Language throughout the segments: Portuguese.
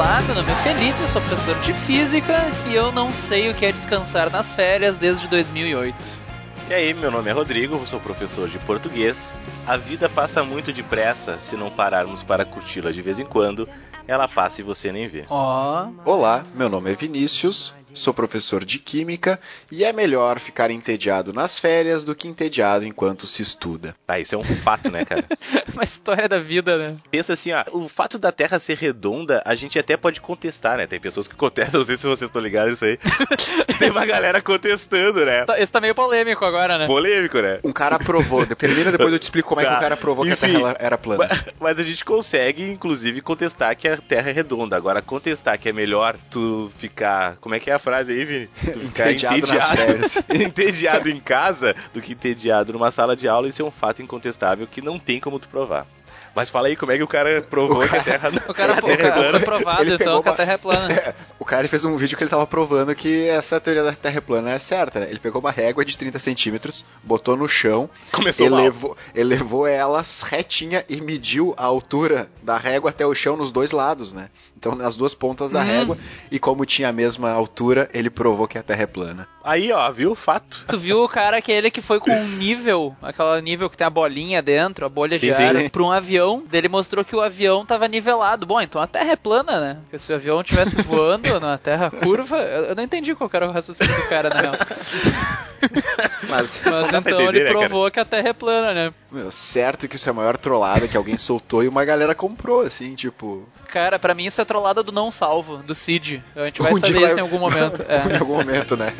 Olá, meu nome é Felipe, eu sou professor de física e eu não sei o que é descansar nas férias desde 2008. E aí, meu nome é Rodrigo, eu sou professor de português. A vida passa muito depressa se não pararmos para curti-la de vez em quando. Ela passa e você nem vê. Ó, Olá, meu nome é Vinícius, sou professor de Química e é melhor ficar entediado nas férias do que entediado enquanto se estuda. Ah, isso é um fato, né, cara? uma história da vida, né? Pensa assim, ó, o fato da Terra ser redonda, a gente até pode contestar, né? Tem pessoas que contestam, não sei se vocês estão ligados nisso aí. Tem uma galera contestando, né? Tá- Esse tá meio polêmico agora, né? Polêmico, né? Um cara provou, termina depois eu te explico como é que Tá, o cara provou que a enfim. Terra era plana. Mas- Mas a gente consegue, inclusive, contestar que a Terra é redonda. Agora, contestar que é melhor tu ficar. Como é que é a frase aí, Vini? Tu ficar Entediado entediado em casa do que entediado numa sala de aula, isso é um fato incontestável que não tem como tu provar. Mas fala aí, como é que o cara provou O que a Terra não O cara, a o Terra é cara plana? foi provado, Ele então, pegou que a uma- Terra é plana. É, o cara fez um vídeo que ele tava provando que essa teoria da Terra plana é certa, né? Ele pegou uma régua de 30 centímetros, botou no chão, Começou mal. elevou, elevou ela retinha e mediu a altura da régua até o chão nos dois lados, né? Então, nas duas pontas da Hum. régua, e como tinha a mesma altura, ele provou que a Terra é plana. Aí, ó, viu? Fato. Tu viu o cara aquele que foi com um nível, aquela nível que tem a bolinha dentro, a bolha Sim, de sim. ar, pra um avião. Daí Ele mostrou que o avião tava nivelado. Bom, então a Terra é plana, né? Porque se o avião estivesse voando na Terra curva, eu eu não entendi qual era o raciocínio do cara, na real. Mas, Mas então entender, ele né, cara? provou que a Terra é plana, né? meu, certo que isso é a maior trollada que alguém soltou e uma galera comprou, assim, tipo... Cara, pra mim isso é trollada do não salvo, do Cid. A gente vai Um saber vai- isso em algum momento. em É. algum momento, né?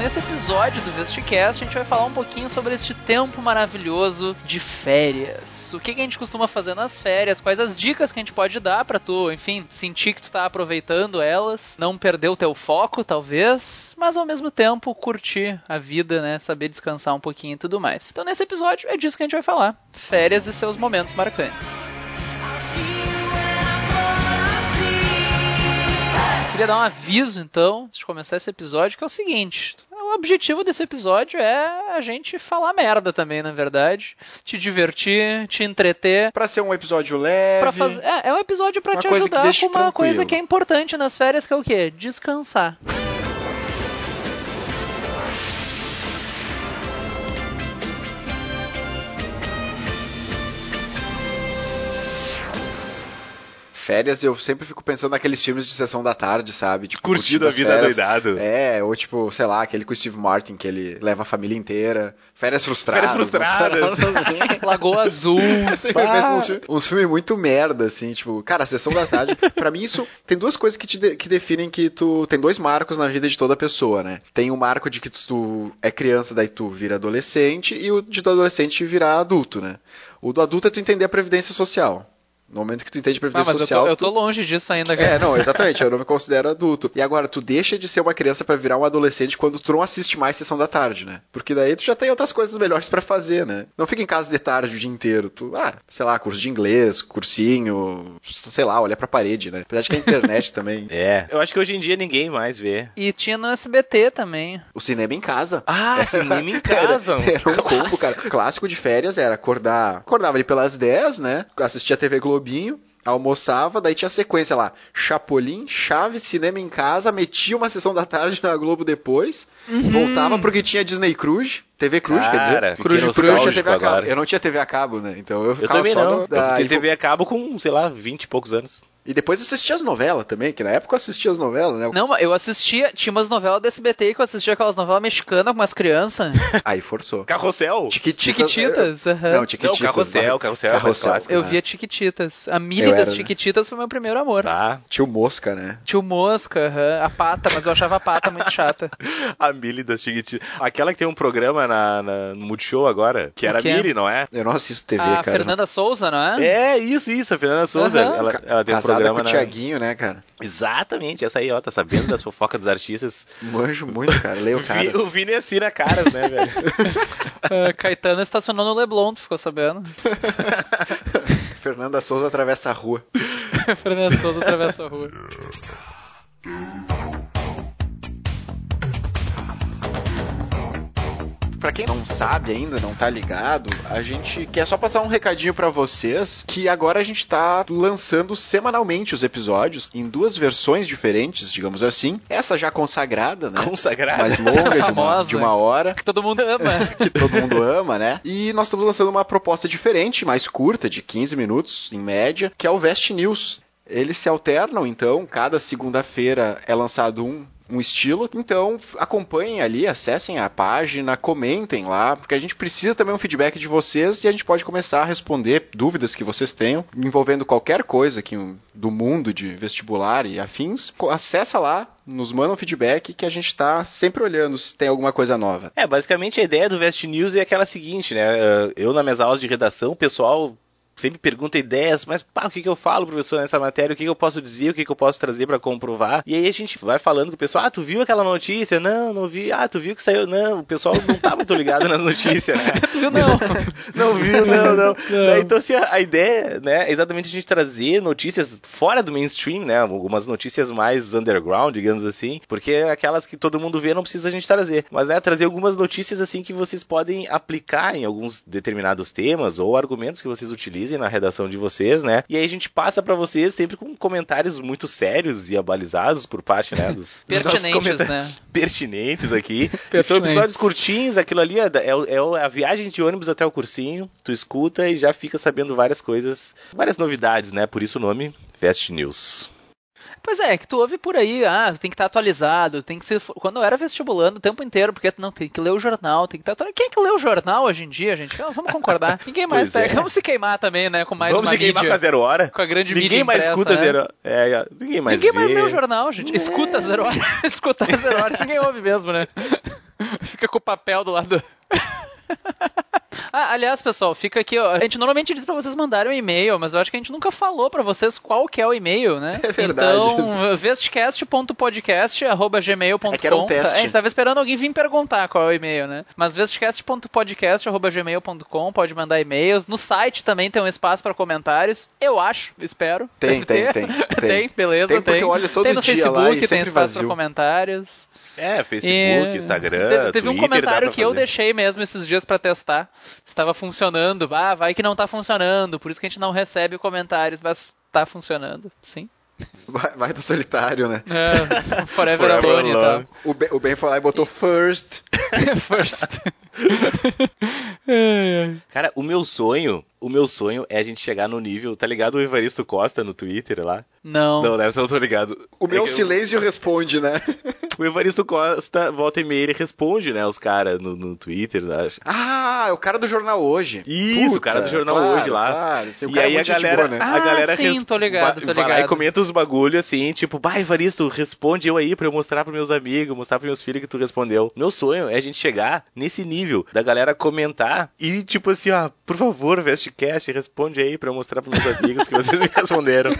Nesse episódio do Vesticast a gente vai falar um pouquinho sobre este tempo maravilhoso de férias. O que, que a gente costuma fazer nas férias, quais as dicas que a gente pode dar pra tu, enfim, sentir que tu tá aproveitando elas, não perder o teu foco, talvez, mas ao mesmo tempo curtir a vida, né, saber descansar um pouquinho e tudo mais. Então nesse episódio é disso que a gente vai falar. Férias e seus momentos marcantes. Queria dar um aviso, então, antes de começar esse episódio, que é o seguinte. O objetivo desse episódio é a gente falar merda também, na verdade. Te divertir, te entreter. Pra ser um episódio leve... Pra fazer, é, é um episódio pra Uma te ajudar com uma tranquilo. coisa que é importante nas férias, que é o quê? Descansar. Férias, eu sempre fico pensando naqueles filmes de sessão da tarde, sabe? Tipo, Curtindo a vida férias. doidado. É, ou tipo, sei lá, aquele com o Steve Martin, que ele leva a família inteira. Férias frustradas. Férias frustradas. Lagoa Azul. Eu sempre Bah. penso nos filmes, uns filmes muito merda, assim, tipo, cara, sessão da tarde, pra mim isso tem duas coisas que te de- que definem que tu tem dois marcos na vida de toda pessoa, né? Tem o marco de que tu é criança, daí tu vira adolescente, e o de tu adolescente virar adulto, né? O do adulto é tu entender a previdência social. No momento que tu entende Ah, previdência mas eu social, tô, eu tu- tô longe disso ainda, cara. é, não, exatamente, eu não me considero adulto. E agora, tu deixa de ser uma criança pra virar um adolescente quando tu não assiste mais sessão da tarde, né? Porque daí tu já tem outras coisas melhores pra fazer, né? Não fica em casa de tarde o dia inteiro. Tu, ah, sei lá, curso de inglês, cursinho, sei lá, olhar pra parede, né? Apesar de que a internet também. É. Eu acho que hoje em dia ninguém mais vê. E tinha no SBT também. O cinema em casa. Ah, cinema em casa. Era, era um combo, cara. Clássico de férias era acordar. Acordava ali pelas 10, né? Assistia TV Globinho. Almoçava, daí tinha sequência lá: Chapolin, Chaves, cinema em casa, metia uma sessão da tarde na Globo depois, voltava porque tinha Disney Cruise, TV Cruz, quer dizer. Cruz, Cruz tinha TV a cabo. agora. Eu não tinha TV a cabo, né? Então eu Eu ficava também só não. no, da, eu fui TV a cabo com, sei lá, 20 e poucos anos. E depois assistia as novelas também, que na época eu assistia as novelas, né? Não, mas eu assistia, tinha umas novelas do SBT que eu assistia aquelas novelas mexicanas com umas crianças. Aí forçou. Carrossel. Chiquititas. Chiquititas, aham. Não, Não, Chiquititas. Carrossel, Carrossel é Carrossel. clássico. Eu né? via Chiquititas. A Mili Eu das era, né? Foi meu primeiro amor. Tá. Tio Mosca, né? Tio Mosca, a pata, mas eu achava a pata muito chata. A Mili das Chiquititas. Aquela que tem um programa na, na- no Multishow agora, que era a? Mili, não é? Eu não assisto TV, A cara. Fernanda Souza, não é? É, isso, isso, a Fernanda Souza. Aham. ela, ela tem um Casada programa com o na... Tiaguinho, né, cara? Exatamente, essa aí, ó, tá sabendo das fofocas dos artistas. Manjo muito, cara. Leio caras. o Vini assina caras, né, velho? Ah, Caetano estacionou no Leblon, tu ficou sabendo? Fernanda Souza atravessa a rua. Fernanda Souza atravessa a rua. Pra quem não sabe ainda, não tá ligado, a gente quer só passar um recadinho pra vocês que agora a gente tá lançando semanalmente os episódios em duas versões diferentes, digamos assim. Essa já consagrada, né? Consagrada. Mais longa, de uma, de uma hora. Que todo mundo ama. que todo mundo ama, né? E nós estamos lançando uma proposta diferente, mais curta, de 15 minutos em média, que é o Vest News. Eles se alternam, então, cada segunda-feira é lançado um. Um estilo, então acompanhem ali, acessem a página, comentem lá, porque a gente precisa também um feedback de vocês e a gente pode começar a responder dúvidas que vocês tenham envolvendo qualquer coisa aqui do mundo de vestibular e afins. Acessa lá, nos manda um feedback que a gente tá sempre olhando se tem alguma coisa nova. É, basicamente a ideia do Vest News é aquela seguinte, né? Eu, nas minhas aulas de redação, o pessoal sempre pergunta ideias, mas pá, o que, que eu falo, professor, nessa matéria? O que, que eu posso dizer? O que, que eu posso trazer pra comprovar? E aí a gente vai falando com o pessoal, ah, tu viu aquela notícia? Não, não vi. Ah, tu viu que saiu? Não, o pessoal não tá muito ligado nas notícias, né? Viu, não? Não viu, não, não. Não. Né, Então, assim, a ideia, né, é exatamente a gente trazer notícias fora do mainstream, né, algumas notícias mais underground, digamos assim, porque aquelas que todo mundo vê não precisa a gente trazer, mas, né, trazer algumas notícias, assim, que vocês podem aplicar em alguns determinados temas ou argumentos que vocês utilizem na redação de vocês, né, e aí a gente passa pra vocês sempre com comentários muito sérios e abalizados por parte, né, dos, dos Pertinentes, comentários né? pertinentes aqui. E são Pertinentes. episódios curtinhos, aquilo ali é, é é o- a viagem de ônibus até o cursinho. Tu escuta e já fica sabendo várias coisas, várias novidades, né? Por isso o nome Fast News. Pois é, que tu ouve por aí, ah, tem que estar atualizado, tem que ser. Quando eu era vestibulando o tempo inteiro, porque tu não tem que ler o jornal, tem que estar atualizado. Quem é que lê o jornal hoje em dia, gente? Vamos vamos concordar. Ninguém mais tá. é. Vamos se queimar também, né? Com mais Vamos se queimar mídia. com a zero hora. Com a grande Ninguém mídia mais impressa, escuta né? zero é, é, Ninguém mais Ninguém vê. mais lê o jornal, gente. Escuta a zero hora. Escuta a zero hora. Ninguém ouve mesmo, né? Fica com o papel do lado. Ah, aliás, pessoal, fica aqui, ó. A gente normalmente diz pra vocês mandarem um e-mail, mas eu acho que a gente nunca falou pra vocês qual que é o e-mail, né? É verdade. Então, vestcast.podcast@gmail.com. É que era um teste. A gente tava esperando alguém vir perguntar qual é o e-mail, né? Mas vestcast.podcast@gmail.com, pode mandar e-mails. No site também tem um espaço pra comentários. Eu acho, espero. Tem, tem, tem, tem. tem, beleza, Tem tem. porque eu olho todo tem no dia Facebook, lá e tem espaço pra comentários. É, Facebook, E Instagram, Teve, teve um Twitter, dá comentário que eu deixei mesmo esses dias pra testar. Se estava funcionando. Ah, vai que não tá funcionando. Por isso que a gente não recebe comentários, mas tá funcionando. Sim. Vai, vai do solitário, né? É, forever, Forever Alone e tal. Alone. O Ben, o ben foi lá e botou first. First. Cara, o meu sonho, o meu sonho é a gente chegar no nível, tá ligado o Evaristo Costa no Twitter lá? Não. Não, né? Você não tô ligado. O meu É que eu- silêncio responde, né? O Evaristo Costa, volta e meia, ele responde, né, os caras no, no Twitter, acho. Ah, é o cara do jornal hoje. Isso, o cara do Jornal claro, Hoje lá. Claro, sim, o E cara é aí a muito gente galera, boa, né? a galera Ah, sim, res- tô ligado, tô vai lá e ligado. comenta uns bagulho assim, tipo, bah, Evaristo, responde eu aí pra eu mostrar pros meus amigos, mostrar pros meus filhos que tu respondeu. Meu sonho é a gente chegar nesse nível da galera comentar e, tipo assim, ó, por favor, Vestcast, responde aí pra eu mostrar pros meus amigos que vocês me responderam.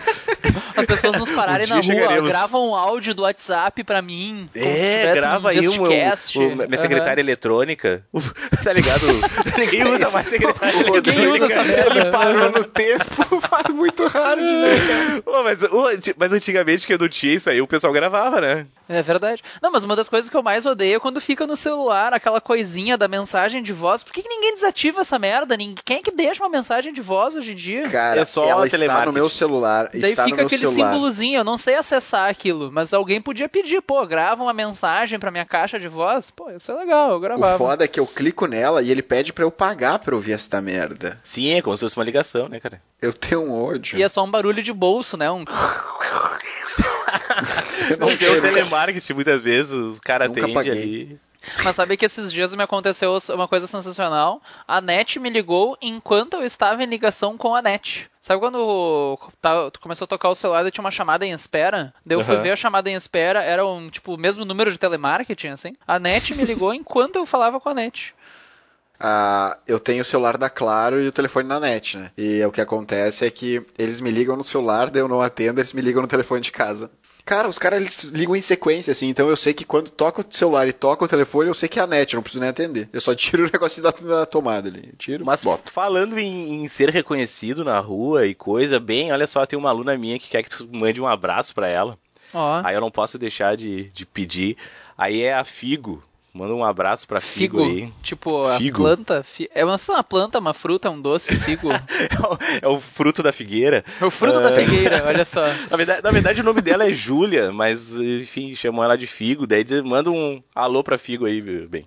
As pessoas nos pararem Um na rua, chegaremos. gravam um áudio do WhatsApp pra mim. Como se É, grava um aí Vestcast. o- minha secretária eletrônica. tá ligado? Ninguém usa mais secretária O eletrônica. Ninguém usa essa merda. Ele parou no tempo, faz muito hard, né? Pô, mas, mas antigamente que eu não tinha isso aí, o pessoal gravava, né? É verdade. Não, mas uma das coisas que eu mais odeio é quando fica no celular aquela coisinha da mensagem de voz. Por que, que ninguém desativa essa merda? Ninguém, quem é que deixa uma mensagem de voz hoje em dia? Cara, É só ela está no meu celular. Daí está no fica meu aquele celular. símbolozinho, eu não sei acessar aquilo, mas alguém podia pedir, pô, grava uma mensagem pra minha caixa de voz. Pô, isso é legal, eu O gravava. foda é que eu clico nela e ele pede pra eu pagar pra ouvir esta merda. Sim, é como se fosse uma ligação, né, cara? Eu tenho um ódio. E é só um barulho de bolso, né? Um... Sei, o nunca- telemarketing, muitas vezes, o cara Nunca atende paguei. ali. Mas sabe que esses dias me aconteceu uma coisa sensacional? A NET me ligou enquanto eu estava em ligação com a NET. Sabe quando tá, começou a tocar o celular e tinha uma chamada em espera? Daí eu uhum. fui ver a chamada em espera, era um, tipo, o mesmo número de telemarketing, assim. A NET me ligou enquanto eu falava com a NET. Ah, eu tenho o celular da Claro e o telefone na net, né? E o que acontece é que eles me ligam no celular, daí eu não atendo, eles me ligam no telefone de casa. Cara, os caras eles ligam em sequência, assim, então eu sei que quando toca o celular e toca o telefone, eu sei que é a net, eu não preciso nem atender. Eu só tiro o negócio da, da tomada ali. Tiro, Mas boto. falando em, em, ser reconhecido na rua e coisa, bem, olha só, tem uma aluna minha que quer que tu mande um abraço para ela. Oh. Aí eu não posso deixar de, de pedir. Aí é a Figo. Manda um abraço pra Figo, figo aí. Tipo, figo. a planta. Fi... É uma, uma planta, uma fruta, um doce, Figo. é, o, é, o, fruto da figueira. É o fruto uh... da figueira, olha só. na, verdade, na verdade, o nome dela é Júlia, mas, enfim, chamam ela de Figo. Daí manda um alô pra Figo aí, bem.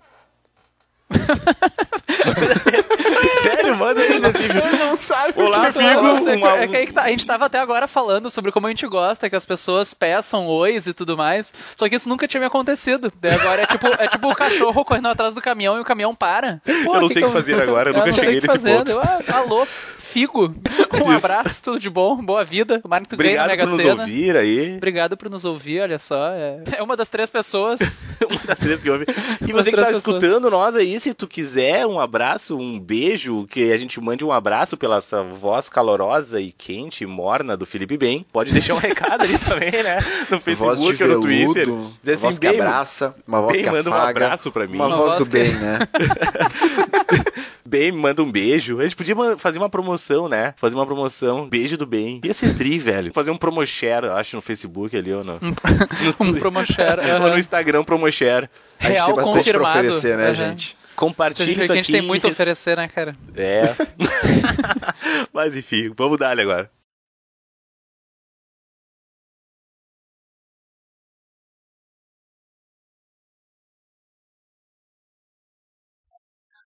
Manda ele assim. Ele não sabe. Olá, Figo. Uma... É que que tá, a gente tava até agora falando sobre como a gente gosta que as pessoas peçam ois e tudo mais. Só que isso nunca tinha me acontecido. Daí agora é tipo, é tipo o cachorro correndo atrás do caminhão e o caminhão para. Pô, eu não sei o que, que fazer agora, eu, eu nunca cheguei nesse fazer. ponto. Eu, ah, alô, Figo. Um abraço, tudo de bom, boa vida. Tomara que Obrigado ganhe Mega por nos ouvir aí. Obrigado por nos ouvir, olha só. É, é uma das três pessoas. uma das três que ouve. E você que tá pessoas. escutando nós aí, se tu quiser um abraço, um beijo, que a gente mande um abraço pela essa voz calorosa e quente, morna do Felipe Bem, pode deixar um recado ali também, né? No Facebook ou no Twitter. Dizer assim, voz que abraça, uma voz bem, que manda afaga, um abraço pra mim. Uma, uma voz, voz do que... bem, né? Bem, me manda um beijo. A gente podia fazer uma promoção, né? Fazer uma promoção, beijo do bem. Ia ser tri, velho. Fazer um promoshare, acho, no Facebook ali ou no. no um promoshare. Ou no Instagram, promoshare. Real a confirmado. Pra oferecer, né, uhum. gente? Compartilhe isso aqui. A gente tem muito a oferecer, né, cara? É. Mas enfim, vamos dar agora.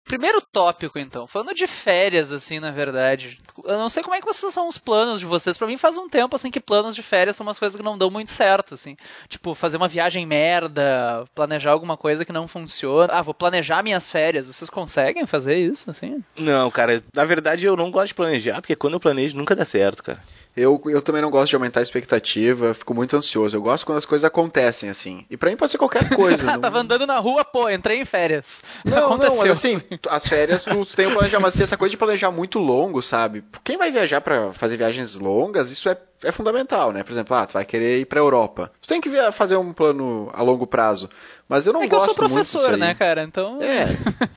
Primeiro tópico, então. Falando de férias, assim, na verdade. Eu não sei como é que vocês são os planos de vocês. Para mim faz um tempo, assim, que planos de férias são umas coisas que não dão muito certo, assim. Tipo, fazer uma viagem merda, planejar alguma coisa que não funciona. Ah, vou planejar minhas férias. Vocês conseguem fazer isso, assim? Não, cara. Na verdade, eu não gosto de planejar, porque quando eu planejo nunca dá certo, cara. Eu, eu também não gosto de aumentar a expectativa, fico muito ansioso. Eu gosto quando as coisas acontecem, assim. E pra mim pode ser qualquer coisa. não... Tava andando na rua, pô, entrei em férias. Não, Aconteceu. não, mas assim, as férias tu tem um planejamento, mas assim, essa coisa de planejar muito longo, sabe? Quem vai viajar para fazer viagens longas, isso é, é fundamental, né? Por exemplo, ah, tu vai querer ir pra Europa. Tu tem que fazer um plano a longo prazo. Mas eu não é que gosto eu sou professor, né, cara? Então. É.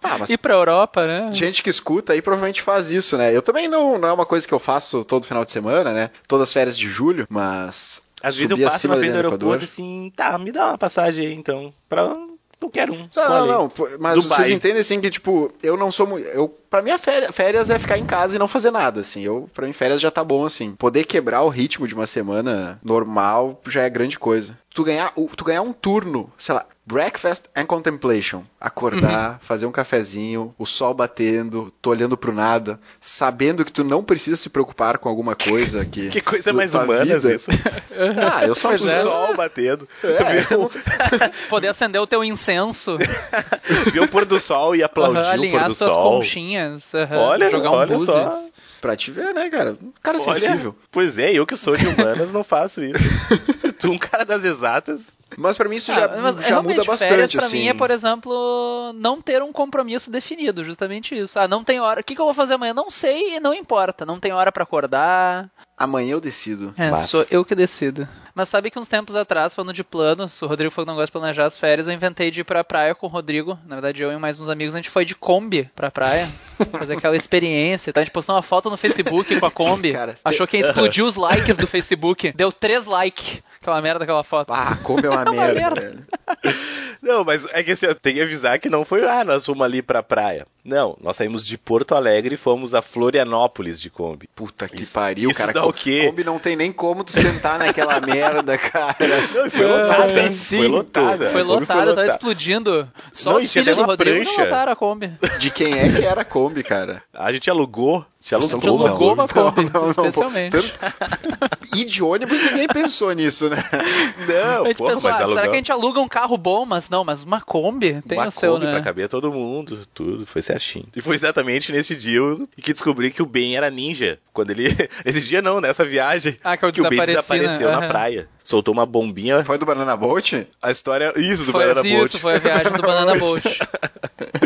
Ah, mas... Ir pra Europa, né? Gente que escuta aí provavelmente faz isso, né? Eu também não, não é uma coisa que eu faço todo final de semana, né? Todas as férias de julho, mas. Às vezes eu passo na frente do aeroporto assim, tá, me dá uma passagem aí então. Pra não quero um. Não, não, não, mas Dubai. vocês entendem assim que, tipo, eu não sou muito. Eu, pra mim, férias, férias é ficar em casa e não fazer nada, assim. Eu, pra mim, férias já tá bom, assim. Poder quebrar o ritmo de uma semana normal já é grande coisa. Tu ganhar, tu ganhar um turno, sei lá, Breakfast and Contemplation. Acordar, uhum. fazer um cafezinho, o sol batendo, tô olhando pro nada, sabendo que tu não precisa se preocupar com alguma coisa que. que coisa mais humana isso. ah, eu só o sol batendo. É. Poder acender o teu incenso. Ver o pôr do sol e aplaudir uhum, o pôr do suas sol. conchinhas, uhum, olha, jogar um olha só. Pra te ver, né, cara? Um cara Olha, sensível. Pois é, eu que sou de humanas não faço isso. Tu, um cara das exatas. Mas para mim isso ah, já, já muda bastante. Férias pra assim. mim é, por exemplo, não ter um compromisso definido, justamente isso. Ah, não tem hora. O que, que eu vou fazer amanhã? Não sei e não importa. Não tem hora para acordar. Amanhã eu decido. É, Mas... sou eu que decido. Mas sabe que uns tempos atrás, falando de planos, o Rodrigo falou que não gosta de planejar as férias, eu inventei de ir pra praia com o Rodrigo. Na verdade, eu e mais uns amigos, a gente foi de Kombi pra praia. fazer aquela experiência. Então a gente postou uma foto no Facebook com a Kombi. Cara, Achou que ia explodir os likes do Facebook. Deu três likes. Aquela merda, aquela foto. Ah, a Kombi é uma, é uma merda, merda, velho. Não, mas é que assim, eu tenho que avisar que não foi, ah, nós fomos ali pra praia. Não, nós saímos de Porto Alegre e fomos a Florianópolis de Kombi. Puta que isso, pariu, isso cara. Dá o quê? Kombi não tem nem como tu sentar naquela merda, cara. Não, foi lotada, é, Foi lotada. Foi lotada, tava explodindo. Só não, os filhos do Rodrigo prancha. não lotaram a Kombi. De quem é que era a Kombi, cara? A gente alugou Te alugou, uma Kombi, não, não, pô. especialmente. Tanto- E de ônibus ninguém pensou nisso, né? Não, a gente porra, pensou, mas ah, será que a gente aluga um carro bom? Mas não, mas uma Kombi tem uma o seu, Kombi né? pra caber todo mundo, tudo, foi certinho. E foi exatamente nesse dia que descobri que o Ben era ninja. Quando ele. Nesse dia não, nessa viagem. Ah, que eu que o Ben né? desapareceu na Aham. praia. Soltou uma bombinha. Foi do Banana Boat? A história. Isso, do Foi Banana isso, Boat. foi a viagem do Banana Boat.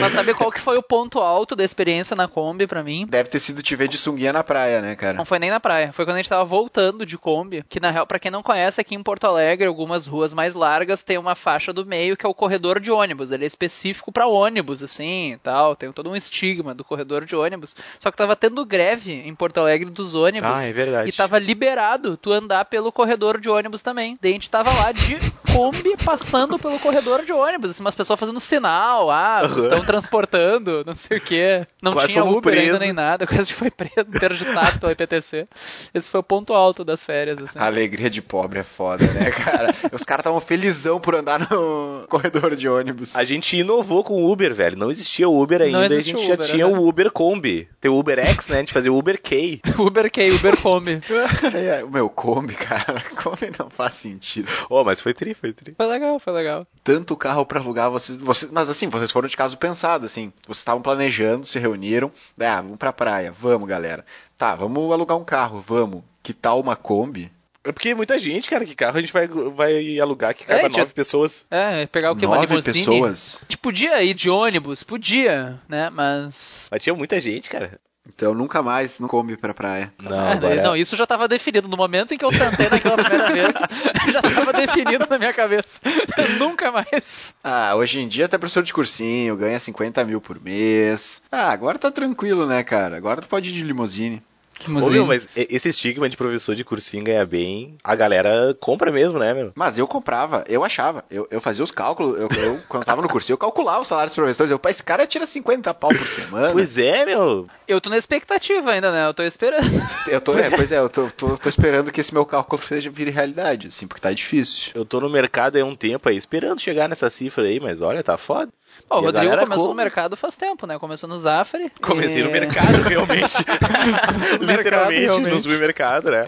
Mas sabe qual que foi o ponto alto da experiência na Kombi pra mim? Deve ter sido te ver de sunguinha na praia, né, cara? Não foi nem na praia, foi quando a gente tava voltando de Kombi, que na real, pra quem não conhece, aqui em Porto Alegre, algumas ruas mais largas tem uma faixa do meio que é o corredor de ônibus. Ele é específico pra ônibus, assim, e tal, tem todo um estigma do corredor de ônibus. Só que tava tendo greve em Porto Alegre dos ônibus. Ah, é verdade. E tava liberado tu andar pelo corredor de ônibus também. Daí a gente tava lá de Kombi passando pelo corredor de ônibus, assim, umas pessoas fazendo sinal, ah, vocês estão transportando, não sei o quê. Não Quase tinha Uber ainda presos. nem nada, quase foi preso, interditado pela IPTC. Esse foi o ponto alto das férias, assim. A alegria de pobre é foda, né, cara? Os caras estavam felizão por andar no corredor de ônibus. A gente inovou com o Uber, velho. Não existia o Uber ainda. Não a gente o já Uber, tinha né? o Uber Kombi. Tem o Uber X, né? A gente fazia o Uber K. Uber K, Uber Kombi. É, o meu Kombi, cara. Kombi não faz sentido. Oh, mas foi tri, foi tri. Foi legal, foi legal. Tanto carro pra alugar, vocês, vocês. Mas assim, vocês foram de caso pensado, assim. Vocês estavam planejando, se reuniram. Ah, vamos pra praia. Vamos, galera. Tá, vamos alugar um carro, vamos. Que tal uma Kombi? É porque muita gente, cara, que carro a gente vai, vai alugar que É, cabe tinha- nove pessoas. É, pegar o que? Uma Nove limusine? pessoas. A gente podia ir de ônibus, podia, né, mas... Mas tinha muita gente, cara. Então nunca mais não Kombi pra praia. Não, agora... não, isso já tava definido. No momento em que eu sentei naquela primeira vez, já tava definido na minha cabeça. Nunca mais. Ah, hoje em dia até professor de cursinho, ganha 50 mil por mês. Ah, agora tá tranquilo, né, cara? Agora tu pode ir de limusine. Que Ô, meu, mas esse estigma de professor de cursinho ganhar bem, a galera compra mesmo, né, meu? Mas eu comprava, eu achava. Eu, eu fazia os cálculos. Eu, eu, quando eu tava no cursinho, eu calculava os salários dos professores. Eu, pá, esse cara tira 50 pau por semana. Pois é, meu. Eu tô na expectativa ainda, né? Eu tô esperando. Eu tô, é, pois é, eu tô, tô, tô esperando que esse meu cálculo seja vire realidade, assim, porque tá difícil. Eu tô no mercado há um tempo aí, esperando chegar nessa cifra aí, mas olha, tá foda. Pô, o Rodrigo começou no compra. mercado faz tempo, né? Começou no Zafari. Comecei e- no mercado, realmente. no mercado, Literalmente, realmente. no supermercado, né?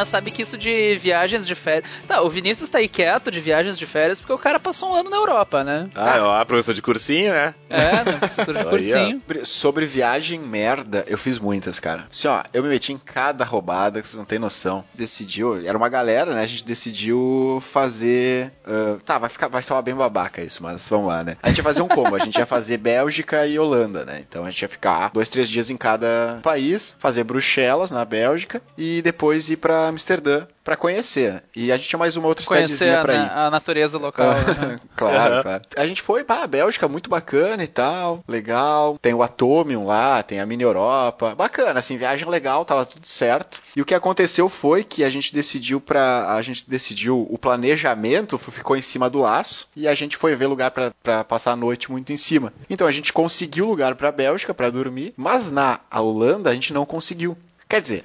Mas sabe que isso de viagens de férias. Tá, o Vinícius tá aí quieto de viagens de férias porque o cara passou um ano na Europa, né? Ah, ó, professor de cursinho, né? É, né? Professor de cursinho. Sobre- Sobre viagem merda, eu fiz muitas, cara. Assim, ó, eu me meti em cada roubada que vocês não têm noção. Decidiu, era uma galera, né? A gente decidiu fazer. ah, tá, vai ficar, vai soar bem babaca isso, mas vamos lá, né? A gente ia fazer um combo, a gente ia fazer Bélgica e Holanda, né? Então a gente ia ficar dois, três dias em cada país, fazer Bruxelas na Bélgica e depois ir pra Amsterdã pra conhecer. E a gente tinha mais uma outra Conhecer cidadezinha a, pra ir. a natureza local. né? claro, Aham. claro. A gente foi pra Bélgica, muito bacana e tal, legal. Tem o Atomium lá, tem a Mini Europa. Bacana, assim, viagem legal, tava tudo certo. E o que aconteceu foi que a gente decidiu pra. A gente decidiu, o planejamento ficou em cima do laço e a gente foi ver lugar pra passar a noite muito em cima. Então a gente conseguiu lugar pra Bélgica pra dormir, mas na Holanda a gente não conseguiu. Quer dizer,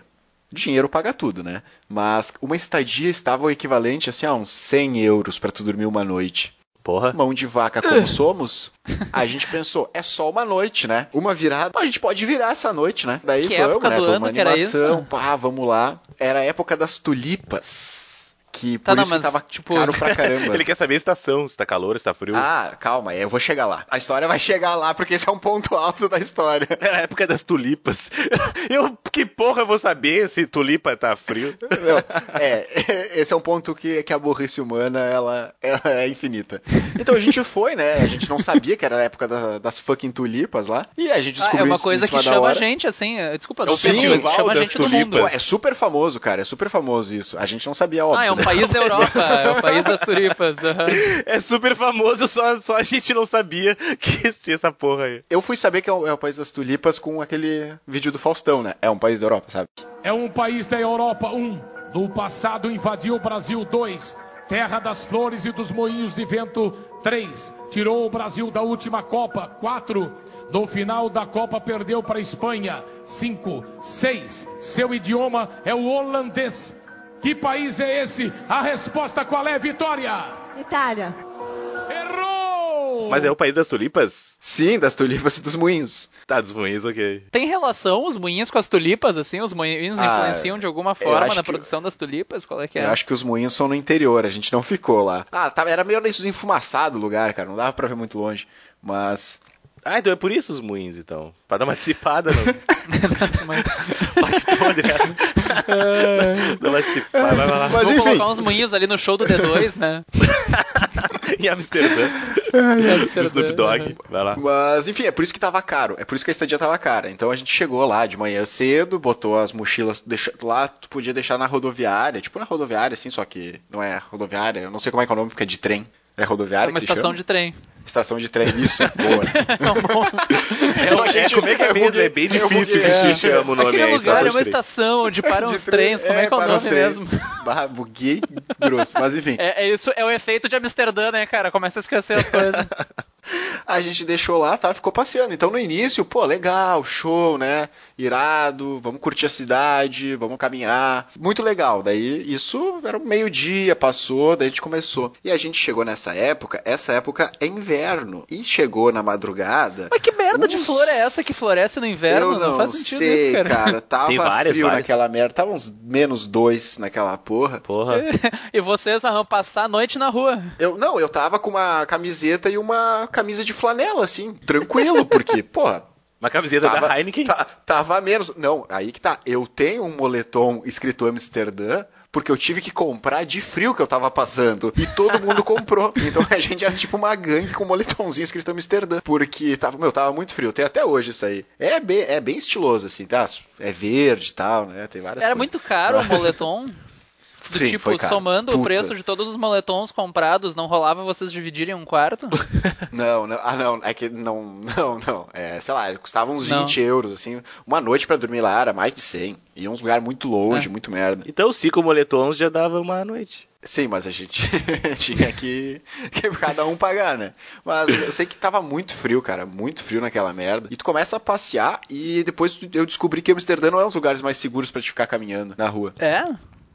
dinheiro paga tudo, né? Mas uma estadia estava o equivalente assim, a uns 100 euros pra tu dormir uma noite. Porra. Mão de vaca como somos, a gente pensou, é só uma noite, né? Uma virada, a gente pode virar essa noite, né? Daí Que vamos, época né? ano uma que era animação, isso? pá, vamos lá. Era a época das tulipas. Que Tá, por não, isso que mas, tava tipo- caro pra caramba. Ele quer saber a estação, se tá calor, se tá frio. Ah, calma, eu vou chegar lá. A história vai chegar lá, porque esse é um ponto alto da história. Era a época das tulipas. Eu, que porra, eu vou saber se tulipa tá frio? Não, é, esse é um ponto que, que a burrice humana, ela, ela é infinita. Então a gente foi, né? A gente não sabia que era a época da- das fucking tulipas lá. E a gente Ah, descobriu é uma coisa que chama a gente, assim. é- Desculpa, É o festival chama a das gente do tulipas. mundo. Pô, é super famoso, cara. É super famoso isso. A gente não sabia, óbvio. Ah, é um né? País da Europa, é o país das tulipas. aham. É super famoso, só, só a gente não sabia que existia essa porra aí. Eu fui saber que é o, é o país das tulipas com aquele vídeo do Faustão, né? É um país da Europa, sabe? É um país da Europa, um. No passado invadiu o Brasil, dois. Terra das flores e dos moinhos de vento, três. Tirou o Brasil da última Copa, quatro. No final da Copa perdeu para a Espanha, cinco. Seis. Seu idioma é o holandês. Que país é esse? A resposta qual é, Vitória? Itália. Errou! Mas é o país das tulipas? Sim, das tulipas e dos moinhos. Tá, dos moinhos, ok. Tem relação os moinhos com as tulipas, assim? Os moinhos Ah, influenciam de alguma forma na que- produção das tulipas? Qual é que é? Eu acho que os moinhos são no interior, a gente não ficou lá. Ah, tava, era meio enfumaçado o lugar, cara, não dava pra ver muito longe. Mas. Ah, então é por isso os moinhos, então. Pra dar uma dissipada é essa? Dá uma dissipada, vai lá. Mas Vamos enfim. colocar uns moinhos ali no show do D2, né? em Amsterdã. Do Snoop Dogg. Vai lá. Mas, enfim, é por isso que tava caro. É por isso que a estadia tava cara. Então a gente chegou lá de manhã cedo, botou as mochilas deixa, lá, tu podia deixar na rodoviária, tipo na rodoviária, assim, só que não é rodoviária, eu não sei como é que é o nome, porque é de trem. É É rodoviária uma que se estação chama? de trem. Estação de trem, isso, boa. É, Então a gente- como é que é mesmo? É bem difícil é. se chama o nome Aquele aí. lugar é uma de estação onde param De os trens. Como é que é o nome mesmo? Bah, buguei grosso, mas enfim. É, é isso, é o efeito de Amsterdã, né, cara? Começa a esquecer as coisas. A gente deixou lá, tá? Ficou passeando. Então no início, pô, legal, show, né? Irado, vamos curtir a cidade, vamos caminhar. Muito legal. Daí isso era meio-dia, passou, daí a gente começou. E a gente chegou nessa época, essa época é inverno. E chegou na madrugada. Mas que merda de flor é essa que floresce no inverno? Eu não, faz sentido sei, isso, cara. Tava Tem várias, frio várias. naquela merda. Tava uns menos dois naquela porra. Porra. E vocês vão passar a noite na rua. Eu, não, eu tava com uma camiseta e uma camisa de flanela, assim, tranquilo, porque, porra, Uma camiseta da Heineken. ta- tava menos. Não, aí que tá. Eu tenho um moletom escrito Amsterdã. Porque eu tive que comprar de frio que eu tava passando. E todo mundo comprou. Então a gente era tipo uma gangue com um moletomzinho escrito Amsterdã. Porque tava, meu, tava muito frio. Tem até hoje isso aí. É bem, é bem estiloso, assim, tá? É verde e tal, né? Tem várias Era coisas. muito caro o moletom. Do Sim, tipo, somando o Puta. preço de todos os moletons comprados, não rolava vocês dividirem um quarto? Não, não, ah não, é que não, não, não, é, sei lá, custava uns Não. 20 euros, assim, uma noite pra dormir lá era mais de 100, e um lugar muito longe, É. muito merda. Então, cinco moletons já dava uma noite. Sim, mas a gente tinha que, que cada um pagar, né? Mas eu sei que tava muito frio, cara, muito frio naquela merda, e tu começa a passear, e depois eu descobri que Amsterdã não é um dos lugares mais seguros pra te ficar caminhando na rua. É?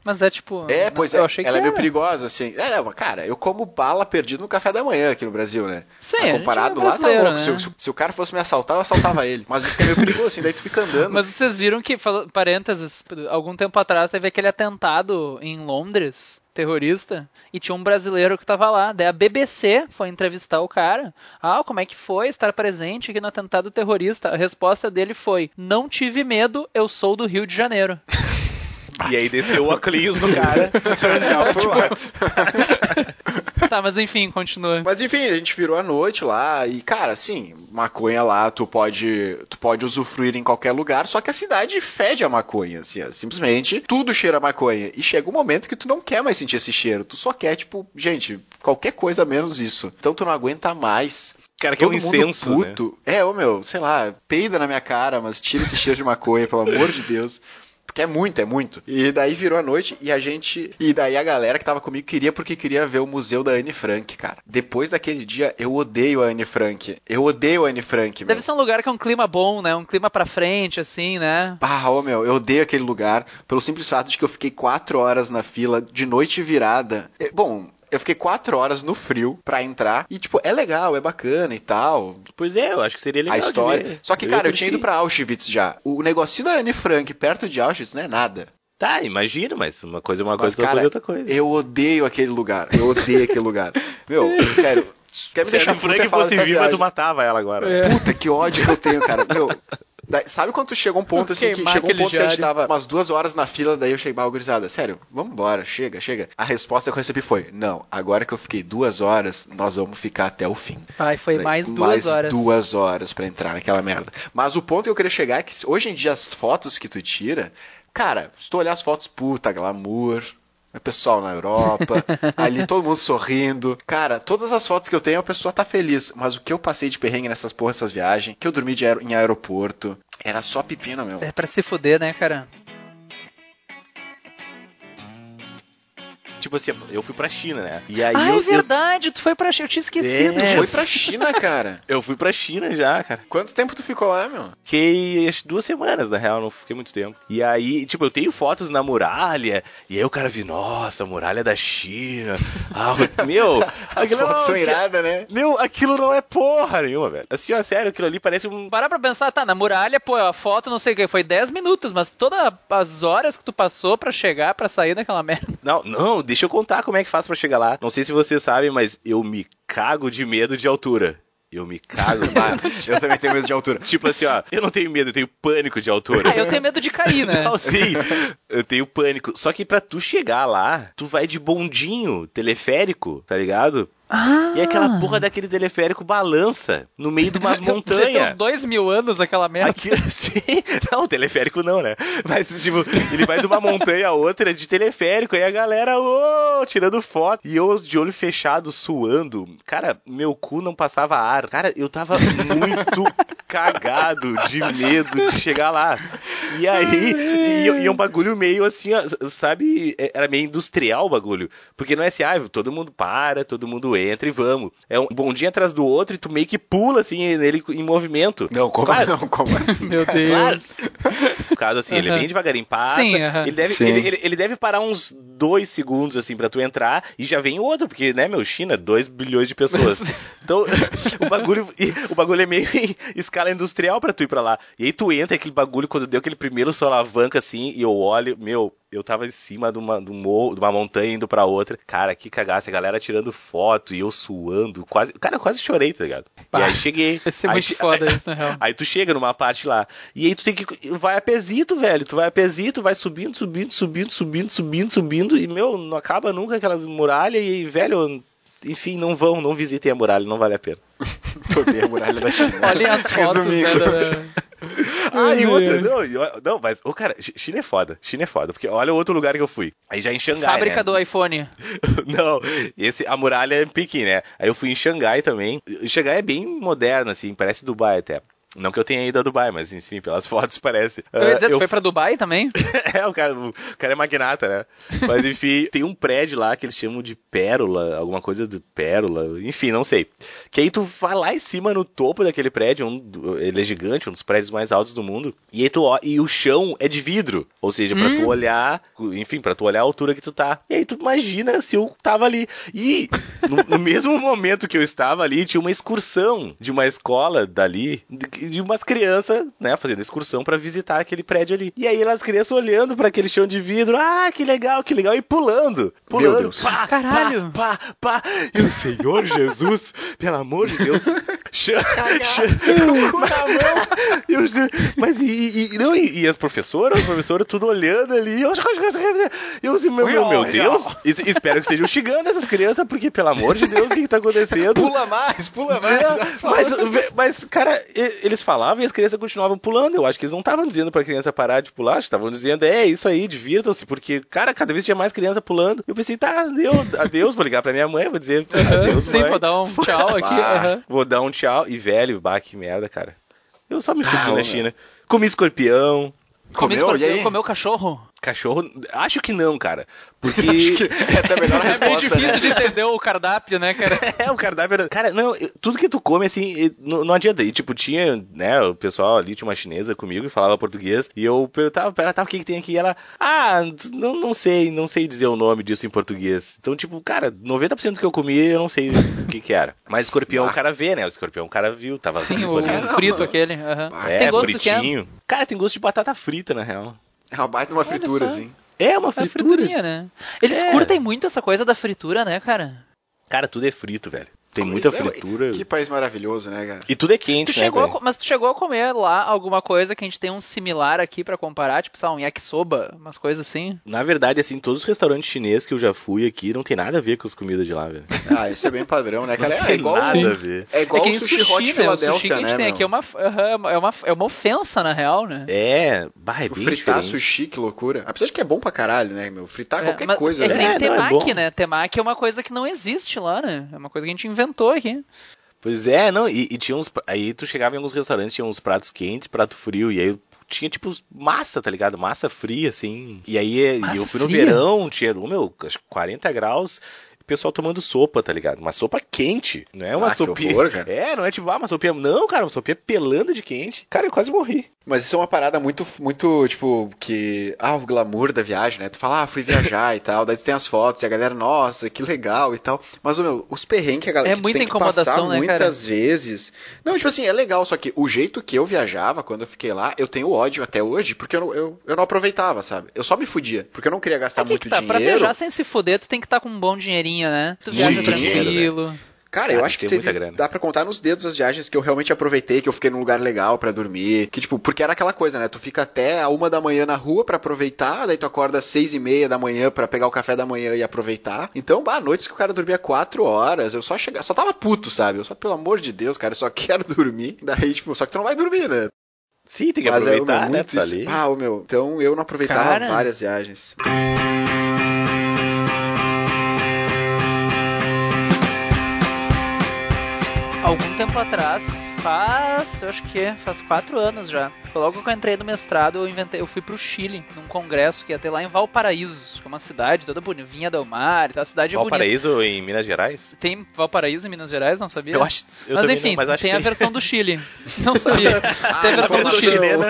Mas é tipo. É, pois eu é, achei ela que é meio era. perigosa, assim. É, não, cara, eu como bala perdido no café da manhã aqui no Brasil, né? Sim, Mas comparado é lá, tá louco. né? Se, se- se o cara fosse me assaltar, eu assaltava ele. Mas isso que é meio perigoso, assim, daí tu fica andando. Mas vocês viram que, parênteses, algum tempo atrás teve aquele atentado em Londres, terrorista, e tinha um brasileiro que tava lá. Daí a BBC foi entrevistar o cara. Ah, como é que foi estar presente aqui no atentado terrorista? A resposta dele foi: Não tive medo, eu sou do Rio de Janeiro. E aí desceu o óculos no cara. Turned out for what? tá, mas enfim, continua. Mas enfim, a gente virou a noite lá e, cara, assim, maconha lá tu pode, tu pode usufruir em qualquer lugar, só que a cidade fede a maconha, assim, ó, simplesmente tudo cheira a maconha. E chega um momento que tu não quer mais sentir esse cheiro, tu só quer, tipo, gente, qualquer coisa menos isso. Então tu não aguenta mais. Cara, que é um Todo mundo incenso, né? puto. É, ô meu, sei lá, peida na minha cara, mas tira esse cheiro de maconha, pelo amor de Deus. Porque é muito, é muito. E daí virou a noite e a gente. E daí a galera que tava comigo queria porque queria ver o museu da Anne Frank, cara. Depois daquele dia, eu odeio a Anne Frank. Eu odeio a Anne Frank, meu. Deve ser um lugar que é um clima bom, né? Um clima pra frente, assim, né? Ah, ô meu, eu odeio aquele lugar pelo simples fato de que eu fiquei quatro horas na fila de noite virada. Bom, eu fiquei quatro horas no frio pra entrar e, tipo, é legal, é bacana e tal. Pois é, eu acho que seria legal a história. Só que, ia cara, eu tinha ido pra Auschwitz já. O negocinho da Anne Frank perto de Auschwitz não é nada. Tá, imagino, mas uma coisa é uma Mas, coisa, outra cara, coisa é outra coisa. eu odeio aquele lugar. Eu odeio aquele lugar. Meu, sério. Quer me Se a deixar Anne é Frank falar fosse viva, viagem. tu matava ela agora. É. Puta, que ódio que eu tenho, cara. Meu, daí- sabe quando tu chega um ponto assim, que chegou um ponto que a gente tava umas duas horas na fila, daí eu cheguei, ah, gurizada, sério, vamos embora, chega, chega. A resposta que eu recebi foi, não, agora que eu fiquei duas horas, nós vamos ficar até o fim. Ai, foi Daí, mais duas mais horas. duas horas pra entrar naquela merda. Mas o ponto que eu queria chegar é que hoje em dia as fotos que tu tira, cara, se tu olhar as fotos, puta, glamour. É pessoal na Europa, ali todo mundo sorrindo. Cara, todas as fotos que eu tenho, a pessoa tá feliz. Mas o que eu passei de perrengue nessas porras, essas viagens, que eu dormi de aer- em aeroporto, era só pepino, meu. É pra se fuder, né, cara? Tipo assim, eu fui pra China, né? E aí ah, eu, é verdade, tu foi pra China, eu tinha esquecido. É, Foi disso. pra China, cara. eu, eu fui pra China já, cara. Quanto tempo tu ficou lá, meu? Fiquei acho, duas semanas, na real, não fiquei muito tempo. E aí, tipo, eu tenho fotos na muralha, e aí o cara viu, nossa, muralha da China. Ah, meu, As aquilo fotos não- são iradas, né? Meu, aquilo não é porra nenhuma, velho. Assim, ó, sério, aquilo ali parece um. Parar pra pensar, tá, na muralha, pô, a foto não sei o que, foi 10 minutos, mas todas as horas que tu passou pra chegar, pra sair daquela merda. Não, não, deixa eu contar como é que faz pra chegar lá. Não sei se vocês sabem, mas eu me cago de medo de altura. Eu me cago. Eu também tenho medo de altura. tipo assim, ó, eu não tenho medo, eu tenho pânico de altura. Ah, eu tenho medo de cair, né? Não, sim. Eu tenho pânico. Só que pra tu chegar lá, tu vai de bondinho, teleférico, tá ligado? Ah, E aquela porra daquele teleférico balança no meio de umas Você tem uns montanhas. dois mil anos aquela merda. Aquilo, sim. Não, teleférico não, né? Mas, tipo, ele vai de uma montanha a outra de teleférico, aí a galera, ô, tirando foto. E eu de olho fechado, suando. Cara, meu cu não passava ar. Cara, eu tava muito cagado de medo de chegar lá. E aí, e, e é um bagulho meio assim, ó, sabe? é- Era meio industrial o bagulho. Porque não é assim, ah, todo mundo para, todo mundo entra e vamos. É um bondinho atrás do outro e tu meio que pula assim nele em movimento. Não, como Claro. não? Como assim? Meu Deus. Claro. No caso, assim, ele é bem devagarinho, passa. Sim, aham. ele, deve, Sim. ele, ele- ele deve parar uns dois segundos, assim, pra tu entrar e já vem outro, porque, né, meu, China, 2 bilhões de pessoas. Então, o bagulho, o bagulho é meio em escala industrial pra tu ir pra lá. E aí tu entra, aquele bagulho, quando deu aquele primeiro solavanca, assim, e eu olho, meu, eu tava em cima de uma, de um morro, de uma montanha indo pra outra. Cara, que cagaça, a galera tirando foto e eu suando, quase, cara, eu quase chorei, tá ligado? Pá. E aí cheguei. Vai ser aí muito che- foda isso, na real. Aí tu chega numa parte lá. E aí tu tem que. Vai a pezito, velho. Tu vai a pezito, vai subindo, subindo, subindo, subindo, subindo, subindo. E, meu, não acaba nunca aquelas muralhas. E, velho, enfim, não vão, não visitem a muralha, não vale a pena. Tô a muralha da China. Olhem as fotos, né, Resumindo. da- Ah, e outra, não, não, mas, ô cara, Chi- China é foda, China é foda, porque olha o outro lugar que eu fui. Aí já em Xangai. Fábrica né? do iPhone. Não, esse, a muralha é em Pequim, né? Aí eu fui em Xangai também. Xangai é bem moderno, assim, parece Dubai até. Não que eu tenha ido a Dubai, mas enfim, pelas fotos parece. Eu ia Ah, dizer, tu foi pra Dubai também? É, o cara, o cara é magnata, né? Mas enfim, tem um prédio lá que eles chamam de Pérola, alguma coisa de Pérola, enfim, não sei. Que aí tu vai lá em cima no topo daquele prédio, um, ele é gigante, um dos prédios mais altos do mundo, e aí tu ó- e o chão é de vidro, ou seja, pra tu olhar, enfim, pra tu olhar a altura que tu tá. E aí tu imagina se eu tava ali. E no, no mesmo momento que eu estava ali, tinha uma excursão de uma escola dali, de, de umas crianças, né, fazendo excursão pra visitar aquele prédio ali. E aí as crianças olhando pra aquele chão de vidro, ah, que legal, que legal, e pulando. Pulando. Deus. Pá, Caralho. Pá, pá, pá. E o Senhor Jesus, pelo amor de Deus. chama- chama- E os- mas e, e- e- não, e, e as professoras, os professores tudo olhando ali. Eu, eu assim, meu, meu, meu Deus, es- espero que estejam xingando essas crianças, porque pelo amor de Deus, o que, que tá acontecendo? Pula mais, pula mais. Elas mas, mas, cara, e- eles falavam e as crianças continuavam pulando. Eu acho que eles não estavam dizendo pra criança parar de pular, acho que estavam dizendo, é isso aí, divirtam-se, porque, cara, cada vez tinha mais criança pulando. Eu pensei, tá, adeus, adeus vou ligar pra minha mãe, vou dizer, adeus, Sim, mãe. vou dar um tchau aqui. Bah. aham. Vou dar um tchau. E, velho, bah, que merda, cara. Eu só me fudi Ah, na China. Comi escorpião, Comeu, Comeu? Escorpião, comeu cachorro? Cachorro. Acho que não, cara. Porque. Acho que essa é a melhor É meio resposta, difícil né? de entender o cardápio, né, cara? É, o cardápio era... Cara, não, tudo que tu come, assim, não, não adianta. E, tipo, tinha, né, o pessoal ali, tinha uma chinesa comigo e falava português. E eu perguntava pra ela, tá, o que que tem aqui? E ela, ah, não, não sei, não sei dizer o nome disso em português. Então, tipo, cara, 90% do que eu comi, eu não sei o que que era. Mas escorpião Ah. o cara vê, né? O escorpião o cara viu, tava Sim, o não, frito aquele. Ah, É, Tem gosto do que é? fritinho. Cara, tem gosto de batata frita, na real. É uma baita uma fritura, só. assim. É uma É fritura. friturinha, né? Eles É. curtem muito essa coisa da fritura, né, cara? Cara, tudo é frito, velho. Tem muita fritura. Que país maravilhoso, né, cara? E tudo é quente, Tu né, chegou a mas tu chegou a comer lá alguma coisa que a gente tem um similar aqui pra comparar, tipo, sei lá, um yakisoba, umas coisas assim? Na verdade, assim, todos os restaurantes chineses que eu já fui aqui não tem nada a ver com as comidas de lá, velho. Ah, isso é bem padrão, né, cara? Não É tem igual, nada Sim. a ver. é igual é que o sushi hot né? O sushi que a gente né, tem meu? aqui é uma, é, uma, é uma ofensa, na real, né? É, bah, é O bem fritar diferente. sushi, que loucura. Apesar de que é bom pra caralho, né, meu? Fritar É, qualquer coisa, é que né? É, não, é temaki, né? Temaki é uma coisa que não existe lá, né? É uma coisa que a gente inventou aqui. Pois é, não, e, e tinha uns. Aí tu chegava em alguns restaurantes, tinha uns pratos quentes, prato frio, e aí tinha tipo massa, tá ligado? Massa fria, assim. E aí Massa eu fui no fria? verão, tinha, meu, acho que 40 graus. O Pessoal tomando sopa, tá ligado? Uma sopa quente, não é uma Ah, sopinha. horror, cara. É, não é tipo, ah, uma sopinha. Não, cara, uma sopinha pelando de quente. Cara, eu quase morri. Mas isso é uma parada muito, muito, tipo, que. Ah, o glamour da viagem, né? Tu fala, ah, fui viajar e tal. Daí tu tem as fotos e a galera, nossa, que legal e tal. Mas, meu, os perrengues que a galera É que muita tem que incomodação, passar né, cara? muitas vezes. Não, tipo assim, é legal, só que o jeito que eu viajava quando eu fiquei lá, eu tenho ódio até hoje, porque eu não, eu, eu não aproveitava, sabe? Eu só me fudia, porque eu não queria gastar Aqui muito que tá, pra dinheiro. viajar sem se fuder, tu tem que estar com um bom dinheirinho, né? Tu Muito viaja dinheiro, tranquilo. Cara, eu Ah, acho que teve, dá pra contar nos dedos as viagens que eu realmente aproveitei, que eu fiquei num lugar legal pra dormir. Que, tipo, porque era aquela coisa, né? Tu fica até a uma da manhã na rua pra aproveitar, daí tu acorda às seis e meia da manhã pra pegar o café da manhã e aproveitar. Então, bah, noites que o cara dormia quatro horas, eu só chegava, só tava puto, sabe? Eu só, pelo amor de Deus, cara, eu só quero dormir. Daí, tipo, só que tu não vai dormir, né? Sim, tem que Mas é, aproveitar, meu, né? muito tá isso. ali. Ah, o meu, então eu não aproveitava Cara. várias viagens. Algum tempo atrás, faz, eu acho que é, faz quatro anos já. Logo que eu entrei no mestrado, eu inventei, eu fui pro Chile, num congresso que ia ter lá em Valparaíso, que é uma cidade toda bonita, Vinha del Mar, a cidade é bonita. Valparaíso em Minas Gerais? Tem Valparaíso em Minas Gerais, não sabia? Eu acho. Eu mas enfim, não, mas acho tem a versão do Chile. Não sabia. tem a versão do Chile. chilena,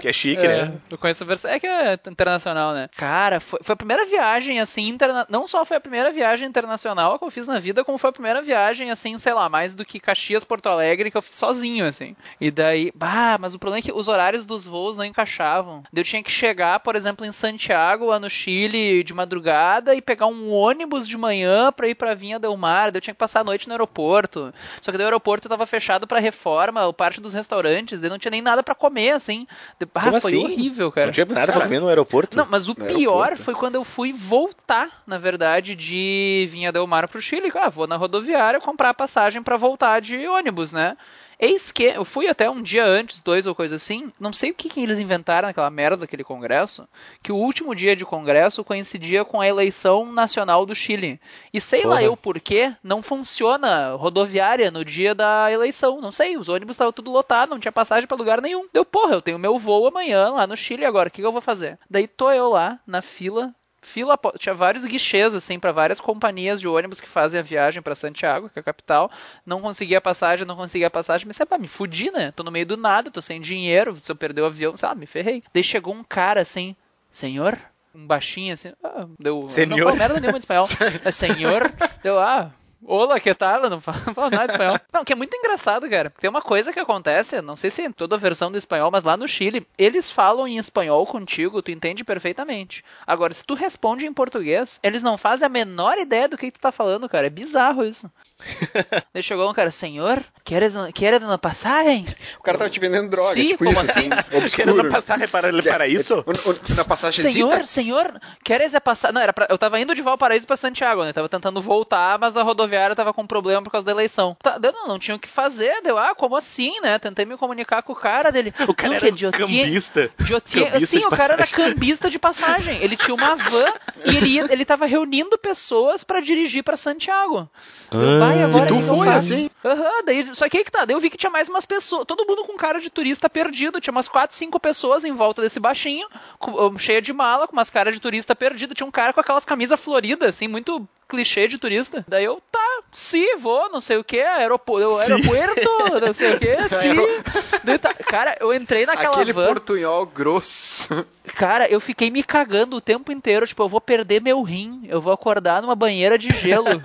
que é chique, É, né? eu conheço a versão. É que é internacional, né? Cara, foi, foi a primeira viagem, assim, interna... não só foi a primeira viagem internacional que eu fiz na vida, como foi a primeira viagem, assim, sei lá, mais do que Caxias, Porto Alegre, que eu fiz sozinho, assim. E daí, bah, mas o problema é que os horários dos voos não encaixavam. Eu tinha que chegar, por exemplo, em Santiago, lá no Chile, de madrugada e pegar um ônibus de manhã pra ir pra Vinha del Mar. Daí eu tinha que passar a noite no aeroporto. Só que daí o aeroporto tava fechado pra reforma, o parte dos restaurantes, daí não tinha nem nada pra comer, assim. De- Ah, Como foi assim? horrível, cara. Não tinha nada pra comer no aeroporto? Não, mas o No pior aeroporto. foi quando eu fui voltar, na verdade, de Vinha Del Mar pro Chile. Ah, vou na rodoviária comprar a passagem pra voltar de ônibus, né? Eis que eu fui até um dia antes, dois ou coisa assim. Não sei o que, que eles inventaram naquela merda daquele congresso. Que o último dia de congresso coincidia com a eleição nacional do Chile. E sei lá Porra. eu por quê, não funciona rodoviária no dia da eleição. Não sei, os ônibus estavam tudo lotados, não tinha passagem pra lugar nenhum. Deu, porra, eu tenho meu voo amanhã lá no Chile agora, o que, que eu vou fazer? Daí tô eu lá, na fila. Fila, tinha vários guichês, assim, pra várias companhias de ônibus que fazem a viagem pra Santiago, que é a capital. Não conseguia passagem, não conseguia passagem. Mas, pá, me fudi, né? Tô no meio do nada, tô sem dinheiro. Se eu perder o avião, sei lá, me ferrei. Daí chegou um cara, assim, senhor? Um baixinho, assim, ah, deu... Senhor. Não falo merda nenhuma de espanhol. É senhor? Deu, ah... Olá, que tal? Não falo, não falo nada de espanhol. Não, que é muito engraçado, cara. Tem uma coisa que acontece, não sei se em toda a versão do espanhol, mas lá no Chile, eles falam em espanhol contigo, tu entende perfeitamente. Agora, se tu responde em português, eles não fazem a menor ideia do que tu tá falando, cara. É bizarro isso. Daí chegou um cara, senhor, queres, queres uma passagem? O cara tava te vendendo droga, Sim, tipo como isso, assim, Querendo obscuro. passar para, para isso? O- o- Na passagem Senhor, senhor, queres é passar. Não, era pra... eu tava indo de Valparaíso pra Santiago, né? Tava tentando voltar, mas a rodoviária tava com problema por causa da eleição. Tá, deu, não, não tinha o que fazer, deu, ah, como assim, né? Tentei me comunicar com o cara dele. O cara não, era que um cambista. eu tinha- Cambista sim, o cara era passagem. cambista de passagem. Ele tinha uma van e ele, ia, ele tava reunindo pessoas pra dirigir pra Santiago. Eu, vai, agora E tu o que que eu foi assim? Aham, daí, só que aí que tá, daí eu vi que tinha mais umas pessoas, todo mundo com cara de turista perdido, tinha umas 4, 5 pessoas em volta desse baixinho, com- cheia de mala, com umas caras de turista perdido, tinha um cara com aquelas camisas floridas, assim, muito clichê de turista. Daí eu, tá, sim, vou, não sei o que, aeroporto, aeroporto, não sei o que, sim. Tá- cara, eu entrei naquela Aquele van. portunhol grosso. Cara, eu fiquei me cagando o tempo inteiro. Tipo, eu vou perder meu rim. Eu vou acordar numa banheira de gelo.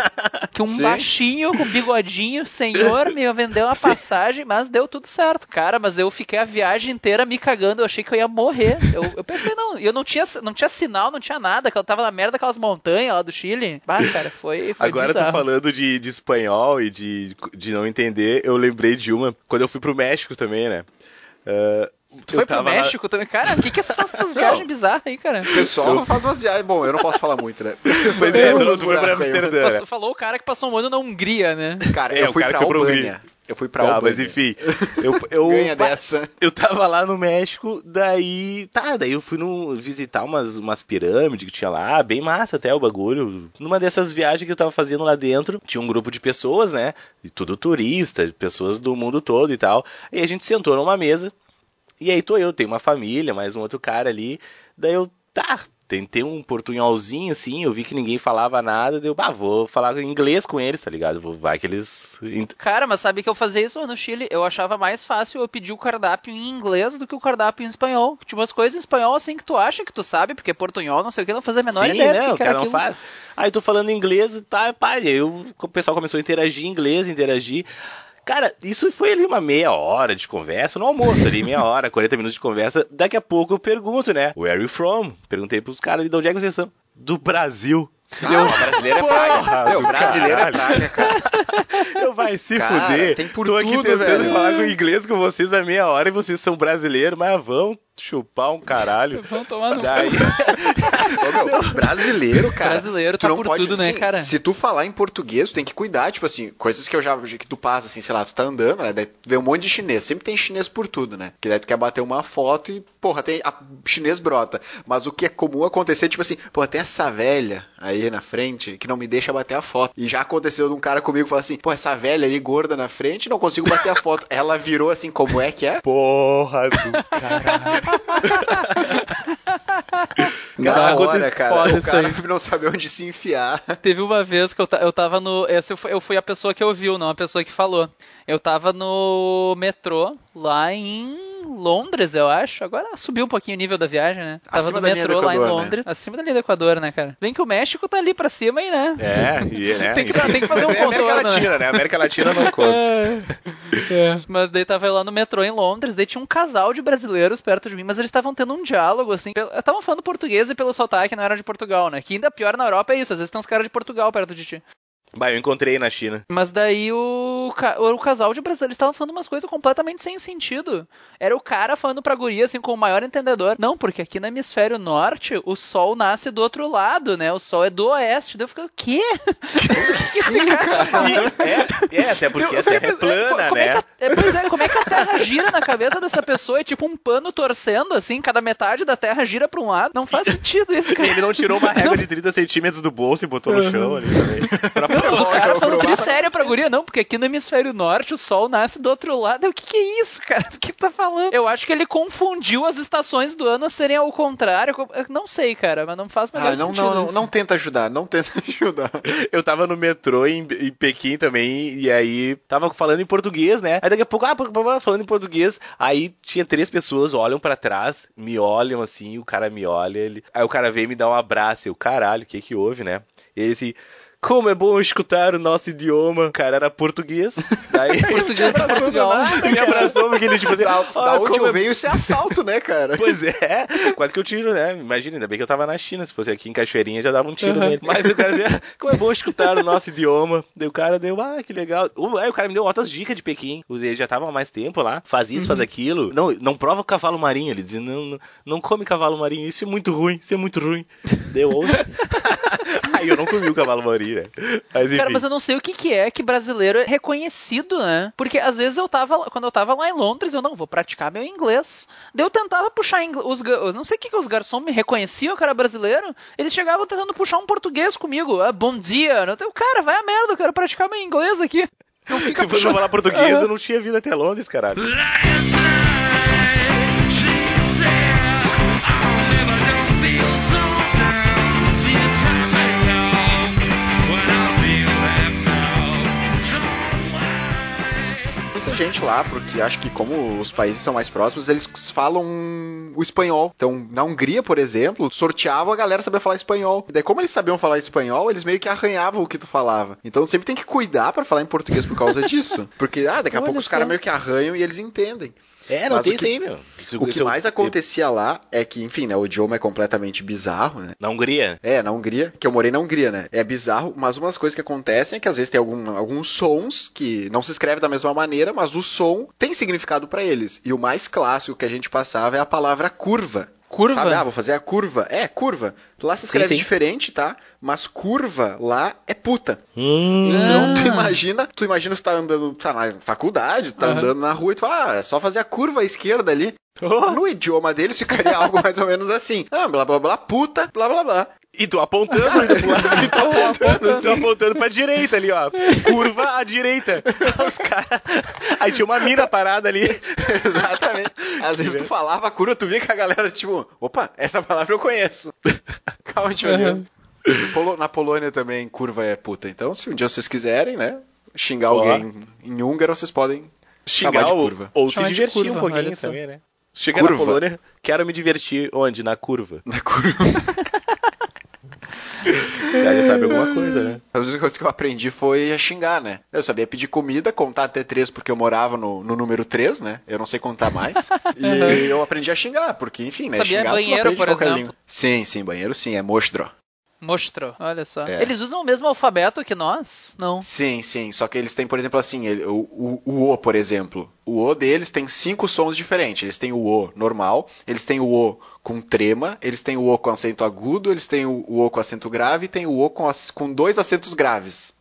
que um Sim. baixinho com bigodinho, senhor, me vendeu uma passagem, mas deu tudo certo. Cara, mas eu fiquei a viagem inteira me cagando. Eu achei que eu ia morrer. Eu, eu pensei, não, eu não tinha, não tinha sinal, não tinha nada. Que eu tava na merda daquelas montanhas lá do Chile. Bah, cara, foi. foi Agora bizarro. tu falando de, de espanhol e de, de não entender, eu lembrei de uma quando eu fui pro México também, né? Ah, Tu eu foi pro México também? Cara, o que, que é essas essas viagens bizarras aí, cara? O pessoal faz umas viagens. Bom, eu não posso falar muito, né? Pois é, Eu tu, tu foi pra. Amsterdã. Passou- né? falou o cara que passou um ano na Hungria, né? Cara, É, eu fui pra Albânia. Eu fui pra Tá, Albânia. mas enfim, eu, eu, Ganha dessa. eu tava lá no México, daí, tá, daí eu fui no, visitar umas, umas pirâmides que tinha lá, bem massa até o bagulho. Numa dessas viagens que eu tava fazendo lá dentro, tinha um grupo de pessoas, né, e tudo turista, pessoas do mundo todo e tal, e a gente sentou numa mesa, E aí tô eu, tenho uma família, mais um outro cara ali. Daí eu, tá, tentei um portunholzinho assim, eu vi que ninguém falava nada, deu, bah, vou falar inglês com eles, tá ligado? Vai que eles. Cara, mas sabe que eu fazia isso no Chile? Eu achava mais fácil eu pedir o cardápio em inglês do que o cardápio em espanhol. Tipo, as coisas em espanhol assim que tu acha que tu sabe, porque portunhol, não sei o que, não fazia a menor Sim, ideia né? O que era cara não aquilo. faz. Aí eu tô falando inglês e tá, pá, e aí eu- o pessoal começou a interagir em inglês, interagir. Cara, isso foi ali uma meia hora de conversa, no almoço ali, meia hora, 40 minutos de conversa. Daqui a pouco eu pergunto, né? Where are you from? Perguntei pros caras ali de onde é que vocês são. Do Brasil. Ah, brasileiro é praga. Meu, do brasileiro é praga, cara. Eu vai se Cara, fuder. tem por Tô aqui tudo, tentando velho. falar com inglês com vocês há meia hora e vocês são brasileiros, mas vão chupar um caralho. Vão tomar no Daí, Ô, meu, brasileiro, cara. Brasileiro tu tá não por pode, tudo, né, cara? Se tu falar em português, tu tem que cuidar, tipo assim, coisas que eu já que tu passa, assim, sei lá, tu tá andando, né? Daí vê um monte de chinês. Sempre tem chinês por tudo, né? Que daí tu quer bater uma foto e, porra, tem. A chinês brota. Mas o que é comum acontecer, tipo assim, pô, tem essa velha aí na frente que não me deixa bater a foto. E já aconteceu de um cara comigo falar assim, pô, essa velha ali gorda na frente, não consigo bater a foto. Ela virou assim, como é que é? porra do caralho. Na Cara, hora, cara, o cara aí. não sabe onde se enfiar. Teve uma vez que eu, eu tava no. Essa eu fui, eu fui a pessoa que ouviu, não a pessoa que falou. Eu tava no metrô, lá em Londres, eu acho. Agora subiu um pouquinho o nível da viagem, né? Tava Acima no metrô lá em Equador, né? Londres. Acima da linha do Equador, né, cara? Bem que o México tá ali pra cima aí, né? É, e, né? Tem que tem que fazer um é América contorno, né? Latina, né? América Latina não conta. É. Mas daí tava lá no metrô em Londres, daí tinha um casal de brasileiros perto de mim, mas eles estavam tendo um diálogo, assim. Estavam falando português e pelo sotaque não era de Portugal, né? Que ainda pior na Europa é isso, às vezes tem uns caras de Portugal perto de ti. Bah, eu encontrei na China. Mas daí o, ca- o casal de brasileiros estavam falando umas coisas completamente sem sentido. Era o cara falando pra guria, assim, com o maior entendedor. Não, porque aqui no hemisfério norte, o sol nasce do outro lado, né? O sol é do oeste. Daí eu fiquei, o quê? Sim, cara. E- é, é, até porque Eu a Terra é pensando, plana, é né? a- é, pois é, como é que a Terra gira na cabeça dessa pessoa? É tipo um pano torcendo, assim, cada metade da Terra gira pra um lado. Não faz sentido isso, E cara. ele não tirou uma régua de 30 centímetros do bolso e botou no chão ali também. Pra O cara falando tri sério pra guria, não, porque aqui no hemisfério norte o sol nasce do outro lado. O que, que é isso, cara? Do que tá falando? Eu acho que ele confundiu as estações do ano a serem ao contrário. Eu não sei, cara, mas não faz o menor Ah, não, sentido. não, não, não tenta ajudar, não tenta ajudar. Eu tava no metrô em, em Pequim também, e aí tava falando em português, né? Aí daqui a pouco, ah, falando em português, aí tinha três pessoas, olham pra trás, me olham assim, o cara me olha, ele... aí o cara vem me dar um abraço, eu, caralho, o que que houve, né? E ele assim, como é bom escutar o nosso idioma, o cara era português, daí... Português de Portugal. me abraçou porque ele tipo assim, Da, "Ah, da onde eu é venho, isso é assalto, né, cara? Pois é, quase que eu tiro, né? Imagina, ainda bem que eu tava na China. Se fosse aqui em Cachoeirinha, já dava um tiro nele. Mas o cara dizia, como é bom escutar o nosso idioma. Daí o cara deu, ah, que legal. Uh, Aí o cara me deu outras dicas de Pequim. Ele já tava há mais tempo lá. Faz isso, faz aquilo. Não, não prova o cavalo marinho. Ele dizia, não, não, não come cavalo marinho. Isso é muito ruim, isso é muito ruim. Deu outro. Aí eu não comi o cavalo marinho, né? Mas enfim. Cara, mas eu não sei o que, que é que brasileiro é reconhecido, né? Porque às vezes eu tava, quando eu tava lá em Londres, eu não vou praticar meu inglês. Daí eu tentava puxar inglês, os, eu não sei o que, que os garçons me reconheciam, que era brasileiro. Eles chegavam tentando puxar um português comigo. Ah, bom dia. Eu tenho, cara, vai a merda, eu quero praticar meu inglês aqui. Não fica Se fosse falar português, eu não tinha vindo até Londres, caralho. Gente lá, porque acho que como os países são mais próximos, eles falam o espanhol. Então, na Hungria, por exemplo, sorteavam a galera saber falar espanhol. E daí, como eles sabiam falar espanhol, eles meio que arranhavam o que tu falava. Então, sempre tem que cuidar pra falar em português por causa disso. Porque, ah, daqui a Olha pouco os caras meio que arranham e eles entendem. É, não Mas tem o isso aí, meu. Isso- O que isso eu- mais acontecia lá é que, enfim, né, o idioma é completamente bizarro, né? Na Hungria? É, na Hungria, que eu morei na Hungria, né? É bizarro, mas uma das coisas que acontecem é que às vezes tem algum- alguns sons que não se escreve da mesma maneira, mas o som tem significado pra eles. E o mais clássico que a gente passava é a palavra curva. Curva? Sabe, ah, vou fazer a curva. É, curva. Lá se escreve sim. diferente, tá? Mas curva lá é puta. Hum. Então, Ah. tu imagina, tu imagina você tá andando, tá na faculdade, tá Aham. andando na rua e tu fala, ah, é só fazer a curva à esquerda ali. Oh. No idioma deles ficaria algo mais ou menos assim. Ah, blá blá blá, puta, blá blá blá. E tu apontando, e tu apontando, tu apontando pra direita ali, ó. Curva à direita. Os caras. Aí tinha uma mina parada ali. Exatamente. Às vezes tu falava curva, tu via que a galera, tipo, opa, essa palavra eu conheço. Calma te olhando. Polo- Na Polônia também curva é puta. Então, se um dia vocês quiserem, né, xingar Ó. alguém em húngaro, vocês podem Xingar de ou, curva. ou se divertir curva, um pouquinho também, né? Chega Curva. na Polônia, quero me divertir onde? Na curva. Na curva. Já já sabe alguma coisa, né? As únicas coisas que eu aprendi foi a xingar, né? Eu sabia pedir comida, contar até três porque eu morava no, no número 3, né? Eu não sei contar mais. e eu aprendi a xingar, porque, enfim, né? Sabia xingar, banheiro, por qualquer exemplo? língua. Sim, sim, banheiro sim, é mostro. Mostrou, olha só. É. Eles usam o mesmo alfabeto que nós? Não. Sim, sim. Só que eles têm, por exemplo, assim, ele- o, o, o O, por exemplo. O O deles tem cinco sons diferentes. Eles têm o O normal, eles têm o O com trema, eles têm o O com acento agudo, eles têm o, o com acento grave e tem o O com, com dois acentos graves.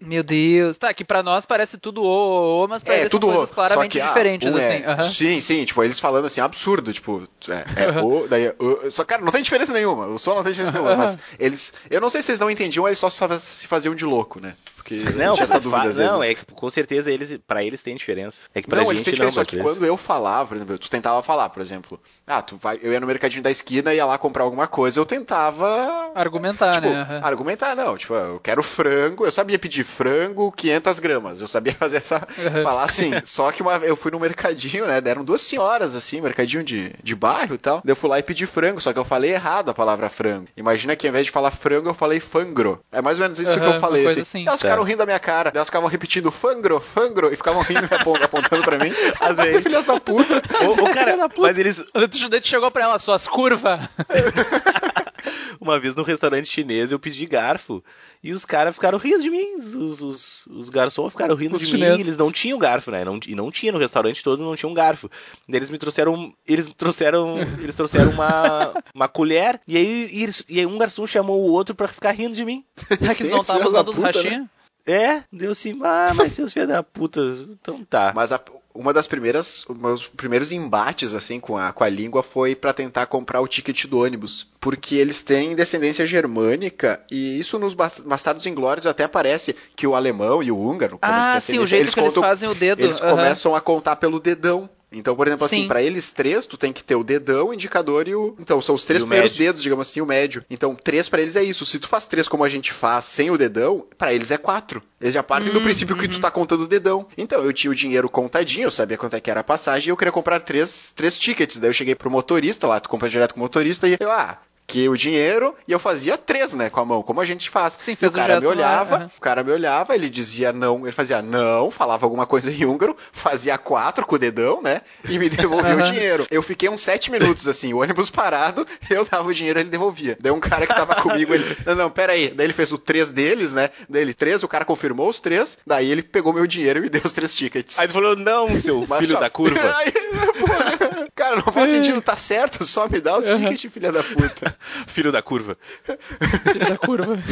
Meu Deus. Tá, que pra nós parece tudo o, o, mas pra É, eles tudo são O. coisas claramente só que, ah, diferentes, um assim. é- aham. Sim, sim. Tipo, eles falando assim, absurdo. Tipo, é, é O, daí é O. Só, cara, não tem diferença nenhuma. O som não tem diferença nenhuma. Mas eles. Eu não sei se eles não entendiam, eles só se faziam de louco, né? Porque Não, tinha essa fa- dúvida às não, vezes. é que com certeza eles, pra eles tem diferença. É que pra não, eles têm gente não, diferença, só às que quando eu falava, por exemplo, tu tentava falar, por exemplo, ah, tu vai, eu ia no mercadinho da esquina, ia lá comprar alguma coisa, eu tentava Argumentar, tipo, né? argumentar, não, tipo, eu quero frango, eu sabia pedir frango 500 gramas, eu sabia fazer essa, Uhum. falar assim, só que uma, eu fui no mercadinho, né, deram duas senhoras, assim, mercadinho de, de bairro e tal, daí eu fui lá e pedi frango, só que eu falei errado a palavra frango, imagina que ao invés de falar frango, eu falei fangro, é mais ou menos isso que Aham, eu falei, assim, assim. elas Tá. ficaram rindo da minha cara, elas ficavam repetindo fangro, fangro, e ficavam rindo, me apon- apontando pra mim, Às vezes. filhas da puta, Ô, ô, cara, mas eles. Tu, chegou pra ela, suas curvas. Uma vez no restaurante chinês eu pedi garfo e os caras ficaram rindo de mim. Os, os, os, garçons ficaram rindo Os de chineses. mim. Eles não tinham garfo, né? Não, e não tinha no restaurante todo, não tinha um garfo. Daí eles me trouxeram. Eles trouxeram. Eles trouxeram uma, uma colher. E aí, e eles- e aí um garçom chamou o outro pra ficar rindo de mim. É que não tava usando os puta, né? rachinhos? É, deu assim, ah, mas seus filhos da puta. Então tá. Mas a- uma das primeiras, os meus primeiros embates assim com a, com a língua foi pra tentar comprar o ticket do ônibus, porque eles têm descendência germânica e isso nos Bas- Bastardos Inglórios até aparece que o alemão e o húngaro, Ah, eles sim, o descendência, jeito que eles contam- fazem o dedo. eles aham. começam a contar pelo dedão. Então, por exemplo, assim, Sim. pra eles três, tu tem que ter o dedão, o indicador e o. Então, são os três E primeiros médio. dedos, digamos assim, o médio. Então, três pra eles é isso. Se tu faz três como a gente faz sem o dedão, pra eles é quatro. Eles já partem do Hum, princípio que tu tá contando o dedão. Então, eu tinha o dinheiro contadinho, eu sabia quanto é que era a passagem e eu queria comprar três, três tickets. Daí eu cheguei pro motorista lá, tu compra direto com o motorista e eu, ah. Que o dinheiro e eu fazia três, né, com a mão, como a gente faz. Sim, E fez o o cara gesto me lá, olhava, aham. o cara me olhava, ele dizia não, ele fazia não, falava alguma coisa em húngaro, fazia quatro com o dedão, né? E me devolvia o Aham. dinheiro. Eu fiquei uns sete minutos assim, o ônibus parado, eu dava o dinheiro ele devolvia. Daí um cara que tava comigo, ele, não, não, pera aí. Daí ele fez o três deles, né? Daí ele três, o cara confirmou os três, daí ele pegou meu dinheiro e me deu os três tickets. Aí tu falou, não, seu Mas filho só- da curva. Aí, porra, cara, não faz sentido, tá certo, só me dá os tickets, filha da puta. filho da curva. Filho da curva.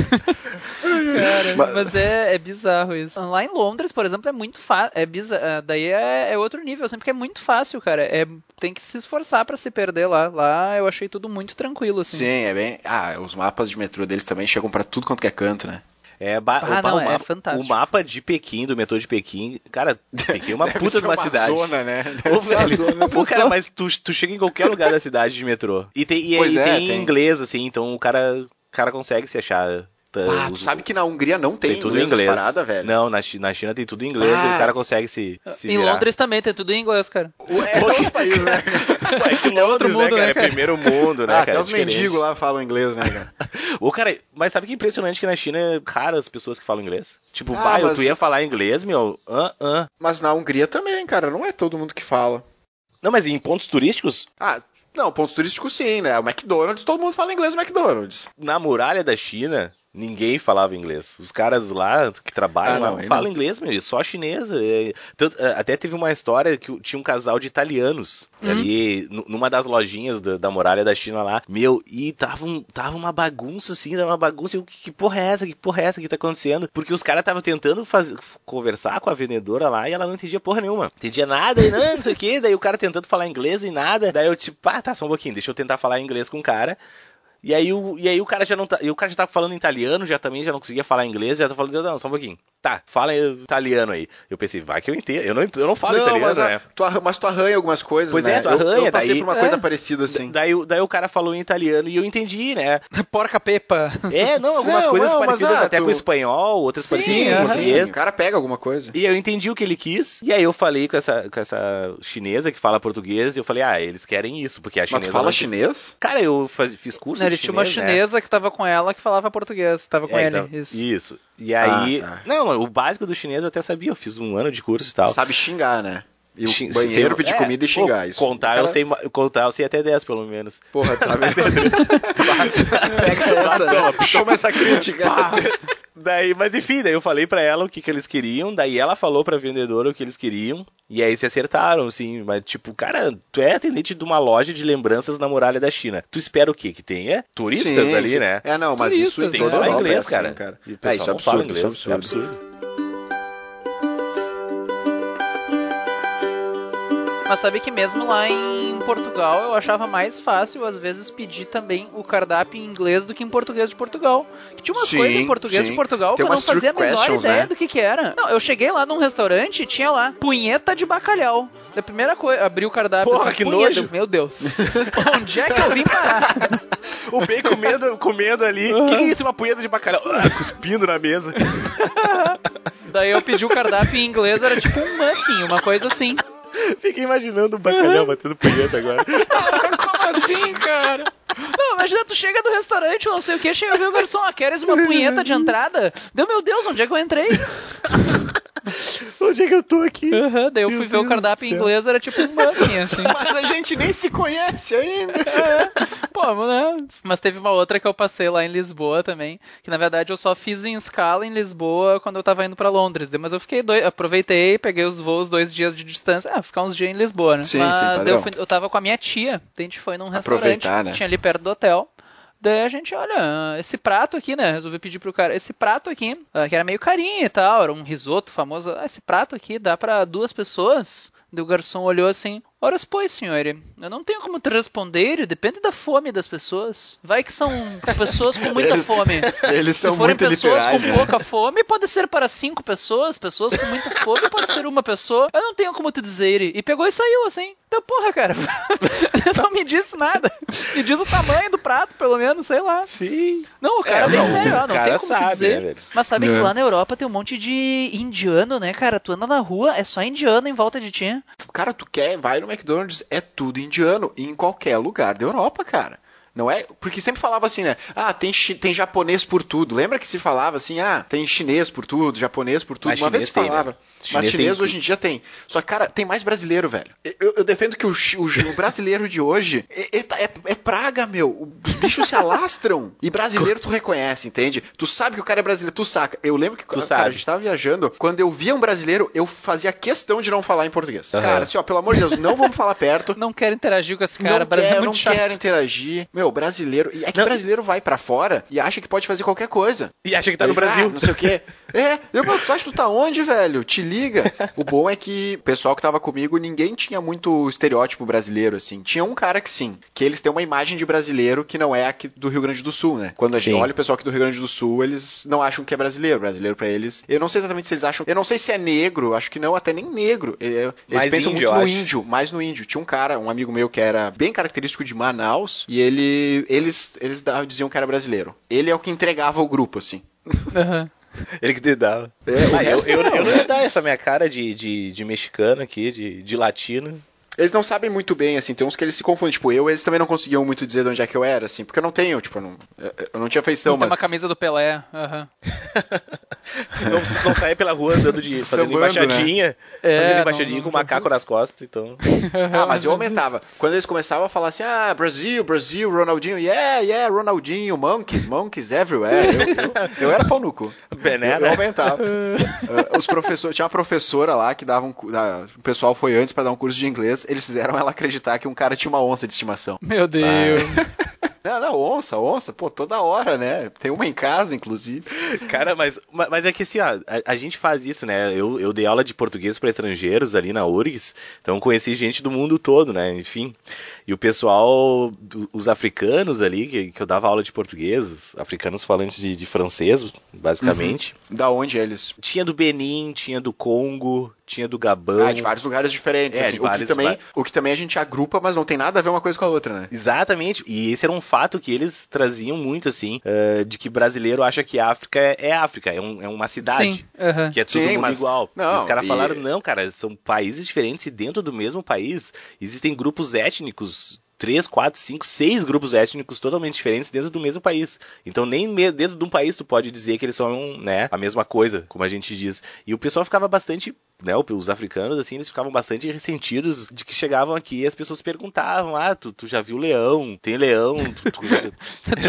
Cara, Mas- mas é, é bizarro isso. Lá em Londres, por exemplo, é muito fácil. É bizarro. Daí é, é outro nível, assim, porque é muito fácil, cara. É, tem que se esforçar pra se perder lá. Lá eu achei tudo muito tranquilo, assim. Sim, é bem. Ah, os mapas de metrô deles também chegam pra tudo quanto que é canto, né? É, Ah, o, não, o é mapa, fantástico. o mapa de Pequim, do metrô de Pequim, cara, Pequim é uma Deve puta de uma, cidade. Zona, né? Ô, Deve uma velho, zona. pô, cara, mas tu, tu chega em qualquer lugar da cidade de metrô. E tem, e, Pois e é, tem, tem. inglês, assim, então o cara, o cara consegue se achar. Tá, Ah, tu os- sabe que na Hungria não tem, tem tudo inglês, em inglês. nas paradas, velho? Não, na, na China tem tudo em inglês e Ah. o cara consegue se, se Em virar. Londres também tem tudo em inglês, cara. Ué, é outro país, né? Ué, que É outro Londres, mundo, né, cara? né, cara? É primeiro mundo, né, ah, cara? até os Diferente. mendigos lá falam inglês, né, cara? Ô, cara, mas sabe que é impressionante que na China é raro as pessoas que falam inglês? Tipo, Ah, mas- tu ia falar inglês, meu? Ah, ah. Mas na Hungria também, cara, não é todo mundo que fala. Não, mas em pontos turísticos, Ah, não, pontos turísticos sim, né? O McDonald's, todo mundo fala inglês no McDonald's. na muralha da China, ninguém falava inglês. Os caras lá que trabalham Ah, lá não, aí falam não. inglês, meu, só chinês. é. Tanto- é, até teve uma história que tinha um casal de italianos Uhum. ali nu- numa das lojinhas da, da muralha da China lá. Meu, e tava, um- tava uma bagunça assim, tava uma bagunça. Eu, que, que porra é essa? Que porra é essa que tá acontecendo? Porque os caras estavam tentando fazer, conversar com a vendedora lá e ela não entendia porra nenhuma. Entendia nada, e não, não sei o que. Daí o cara tentando falar inglês e nada. Daí eu tipo, ah, tá, só um pouquinho, deixa eu tentar falar inglês com o cara. E aí o, e aí o cara já não tá, e o cara já tava falando italiano, já também já não conseguia falar inglês, já tá falando, não, só um pouquinho. Tá, fala italiano aí. Eu pensei, vai que eu entendo. Eu não, eu não falo Não, italiano, mas, né? tu arran- mas tu arranha algumas coisas, Pois né? é, tu Eu- arranha, Eu, passei daí- por uma coisa é. parecida assim. Daí, o- daí o cara falou em italiano e eu entendi, né? Porca Pepa. É, não, algumas Não, coisas não, mas, parecidas ah, até tu- com espanhol, outras parecidas Sim, com aham. português. O cara pega alguma coisa. E eu entendi o que ele quis, e aí eu falei com essa, com essa chinesa que fala português, e eu falei, ah, eles querem isso, porque a Mas chinesa... tu fala não- chinês? Cara, eu faz- fiz curso Ele tinha uma né? chinesa que tava com ela que falava português. Tava com É, ele. então, Isso. isso. E aí... Ah, tá. Não, o básico do chinês eu até sabia, eu fiz um ano de curso e tal. Sabe xingar, né? E o Xin- banheiro ser- pedir é, comida e pô, xingar. Isso. Contar, eu sei, contar eu sei até 10, pelo menos. Porra, tu sabe? Pega essa, né? Toma essa crítica. Daí, mas enfim, daí eu falei pra ela o que, que eles queriam, daí ela falou pra vendedora o que eles queriam, e aí se acertaram, assim, mas tipo, cara, tu é atendente de uma loja de lembranças na muralha da China. Tu espera o quê? Que tenha turistas Sim, ali, sim. né? É, não, mas Turistas, isso em toda falar Europa é inglês, assim, cara. cara. É, isso é absurdo, isso é inglês, absurdo. é absurdo. Mas sabe que mesmo lá em Portugal eu achava mais fácil, às vezes, pedir também o cardápio em inglês do que em português de Portugal. Que tinha umas Sim, coisas em português sim. de Portugal Tem que eu não fazia a menor ideia né? do que que era. Não, eu cheguei lá num restaurante e tinha lá punheta de bacalhau. Da primeira coisa, abri o cardápio Porra, assim, que punheta. nojo. Meu Deus. Onde é que eu vim parar? O bem comendo, comendo ali. O que, que é isso? Uma punheta de bacalhau? Ah, cuspindo na mesa. Daí eu pedi o cardápio em inglês, era tipo um muffin, uma coisa assim. Fiquei imaginando o bacalhau batendo punheta agora. Como assim, cara? Não, imagina, tu chega no restaurante, ou não sei o que, chega a ver o garçom, ah, queres uma punheta de entrada? Deu, meu Deus, onde é que eu entrei? Onde é que eu tô aqui? Aham, daí eu Meu fui ver o Deus cardápio do em inglês, era tipo um muffin, assim. Mas a gente nem se conhece ainda. Pô, né? Mas teve uma outra que eu passei lá em Lisboa também, que na verdade eu só fiz em escala em Lisboa quando eu tava indo pra Londres. Mas eu fiquei dois, aproveitei, peguei os voos dois dias de distância, ah, ficar uns dias em Lisboa, né? Sim, Mas sim, eu, fui- eu tava com a minha tia, a gente foi num restaurante, né? tinha ali perto do hotel. Daí a gente, olha, esse prato aqui, né? Resolvi pedir pro cara, esse prato aqui, ah, que era meio carinho e tal, era um risoto famoso. Ah, esse prato aqui dá pra duas pessoas? Daí o garçom olhou assim, ora pois, senhor, eu não tenho como te responder, depende da fome das pessoas. Vai que são pessoas com muita Eles- fome. Eles Se são forem muito pessoas literais, com né? pouca fome, pode ser para cinco pessoas. Pessoas com muita fome pode ser uma pessoa. Eu não tenho como te dizer. E pegou e saiu assim. Então, porra, cara. não me disse nada. Me diz o tamanho do prato, pelo menos, sei lá. Sim. Não, o cara É, bem não, sério, não cara tem como sabe, te dizer. né? Mas sabe É. que lá na Europa tem um monte de indiano, né, cara? Tu anda na rua, é só indiano em volta de ti. Cara, tu quer, vai no McDonald's, é tudo indiano, em qualquer lugar da Europa, cara. Não é? Porque sempre falava assim, né? Ah, tem, tem japonês por tudo. Lembra que se falava assim, ah, tem chinês por tudo, japonês por tudo. Mas Uma vez chinês se tem, né? falava. Chinês Mas chinês tem hoje em dia tem. Só que, cara, tem mais brasileiro, velho. Eu, eu defendo que o, o o brasileiro de hoje é, é- é- é praga, meu. Os bichos se alastram. E brasileiro tu reconhece, entende? Tu sabe que o cara é brasileiro, tu saca. Eu lembro que Tu cara, sabe. a gente tava viajando, quando eu via um brasileiro, eu fazia questão de não falar em português. Aham. Cara, assim, ó, pelo amor de Deus, não vamos falar perto. Não quero interagir com esse cara. não é quero, muito não chato. quero interagir. Meu, brasileiro. E é que Não, brasileiro vai pra fora e acha que pode fazer qualquer coisa. E acha que tá no ah, Brasil. não sei o quê. É, eu, meu, tu acha que tu tá onde, velho? Te liga. O bom é que o pessoal que tava comigo, ninguém tinha muito estereótipo brasileiro, assim. Tinha um cara que sim, que eles têm uma imagem de brasileiro que não é aqui do Rio Grande do Sul, né? Quando a gente Sim. olha o pessoal aqui do Rio Grande do Sul, eles não acham que é brasileiro. Brasileiro pra eles. Eu não sei exatamente se eles acham. Eu não sei se é negro, acho que não, até nem negro. É, Eles Mais pensam índio, muito no índio, mais no índio. Tinha um cara, um amigo meu que era bem característico de Manaus, e ele. Eles, eles da- diziam que era brasileiro. Ele é o que entregava o grupo, assim. Aham. Ele que te dava. É, Ah, eu, resto eu, não, eu o não ia resto- dar essa minha cara de, de, de mexicano aqui, de, de latino. Eles não sabem muito bem, assim, tem uns que eles se confundem. Tipo, eu, eles também não conseguiam muito dizer de onde é que eu era, assim, porque eu não tenho, tipo, eu não, eu- eu não tinha feição, Tem mas. uma camisa do Pelé. Aham. Não, não saia pela rua andando de fazendo Sambando, embaixadinha. É, fazendo não- embaixadinha não- com o macaco nas costas, então. Ah, mas eu aumentava. Quando eles começavam a falar assim, ah, Brasil, Brasil, Ronaldinho, yeah, yeah, Ronaldinho, monkeys, monkeys everywhere. Eu, eu, eu era pau no cu. Eu, Banana. eu aumentava. Ah, os professores, tinha uma professora lá que dava um, o pessoal foi antes pra dar um curso de inglês, eles fizeram ela acreditar que um cara tinha uma onça de estimação. Meu Deus. Não, não, onça, onça, pô, toda hora, né? Tem uma em casa, inclusive. Cara, mas, ma- mas é que assim, ó, a, a gente faz isso, né? Eu, eu dei aula de português para estrangeiros ali na URGS, então conheci gente do mundo todo, né? Enfim. E o pessoal, os africanos ali, que, que eu dava aula de português, os africanos falantes de, de francês, basicamente. Da onde eles? Tinha do Benin, tinha do Congo, tinha do Gabão. Ah, de vários lugares diferentes. É, assim, de o, que vários- também, va- o que também a gente agrupa, mas não tem nada a ver uma coisa com a outra, né? Exatamente, e esse era um fato que eles traziam muito, assim, eh, de que brasileiro acha que África é, é África, é, um- é uma cidade. Sim. aham. Que é todo Sim, mundo mas- igual. não, e os caras e- falaram, não, cara, são países diferentes e dentro do mesmo país existem grupos étnicos. Três, quatro, cinco, seis grupos étnicos totalmente diferentes dentro do mesmo país. Então nem dentro de um país tu pode dizer que eles são, né, a mesma coisa, como a gente diz. E o pessoal ficava bastante, né, os africanos, assim, eles ficavam bastante ressentidos de que chegavam aqui e as pessoas perguntavam, ah, tu, tu já viu leão? Tem leão? Tu, tu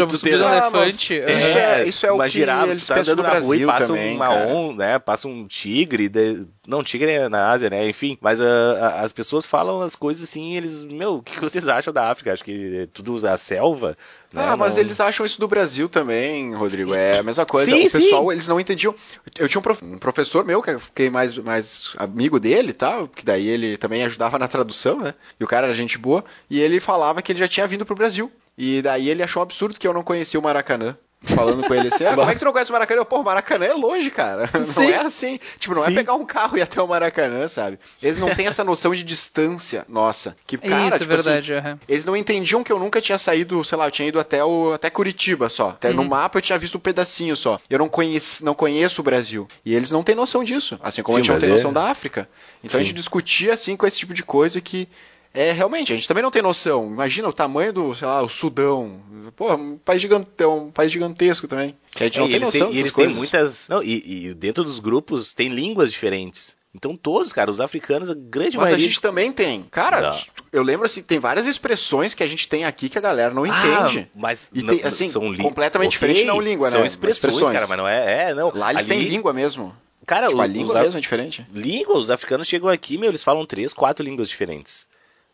tu no Ah, mas elefante. Isso aham. é- isso é o que girafa, eles tu tá pensam andando do na rua e Brasil passa também, uma cara. on, né? Passa um tigre, de- não, tigre é na Ásia, né? Enfim, mas ah, ah, as pessoas falam as coisas assim, eles, meu, o que vocês acham da África? Acho que tudo a selva. Né? Ah, mas Não- eles acham isso do Brasil também, Rodrigo. É a mesma coisa. Sim, o pessoal, sim. eles não entendiam. Eu tinha um, prof- um professor meu, que eu fiquei mais, mais amigo dele e tal, que daí ele também ajudava na tradução, né? E o cara era gente boa. E ele falava que ele já tinha vindo pro Brasil. E daí ele achou um absurdo que eu não conhecia o Maracanã. Falando com ele assim, ah, como é que tu não conhece o Maracanã? Eu, Pô, o Maracanã é longe, cara. Não Sim. é assim. Tipo, não Sim. é pegar um carro e ir até o Maracanã, sabe? Eles não têm essa noção de distância nossa. Que, cara, Isso, é tipo assim, verdade. aham. eles não entendiam que eu nunca tinha saído, sei lá, eu tinha ido até, o, até Curitiba só. Até Uhum. no mapa eu tinha visto um pedacinho só. Eu não conheço, não conheço o Brasil. E eles não têm noção disso. Assim como Sim, a gente não tem é- noção da África. Então a Sim. gente discutia assim com esse tipo de coisa que. É, realmente, a gente também não tem noção. Imagina o tamanho do, sei lá, o Sudão. Pô, um país gigantão, um país gigantesco também. Que a gente É, não tem noção têm, e dessas eles têm coisas. muitas. Não, e, e dentro dos grupos tem línguas diferentes. Então todos, cara, os africanos, a grande Mas a maioria. gente também tem. Cara, Não. eu lembro assim, tem várias expressões que a gente tem aqui que a galera não Ah, entende. mas E não- tem, assim, são completamente Ok, diferente não língua, são né? expressões, Expressões. cara, mas não é, é não. Lá eles Ali- têm língua mesmo. Cara, Tipo, a os língua mesmo é diferente. língua, os africanos chegam aqui, meu, eles falam três, quatro línguas diferentes.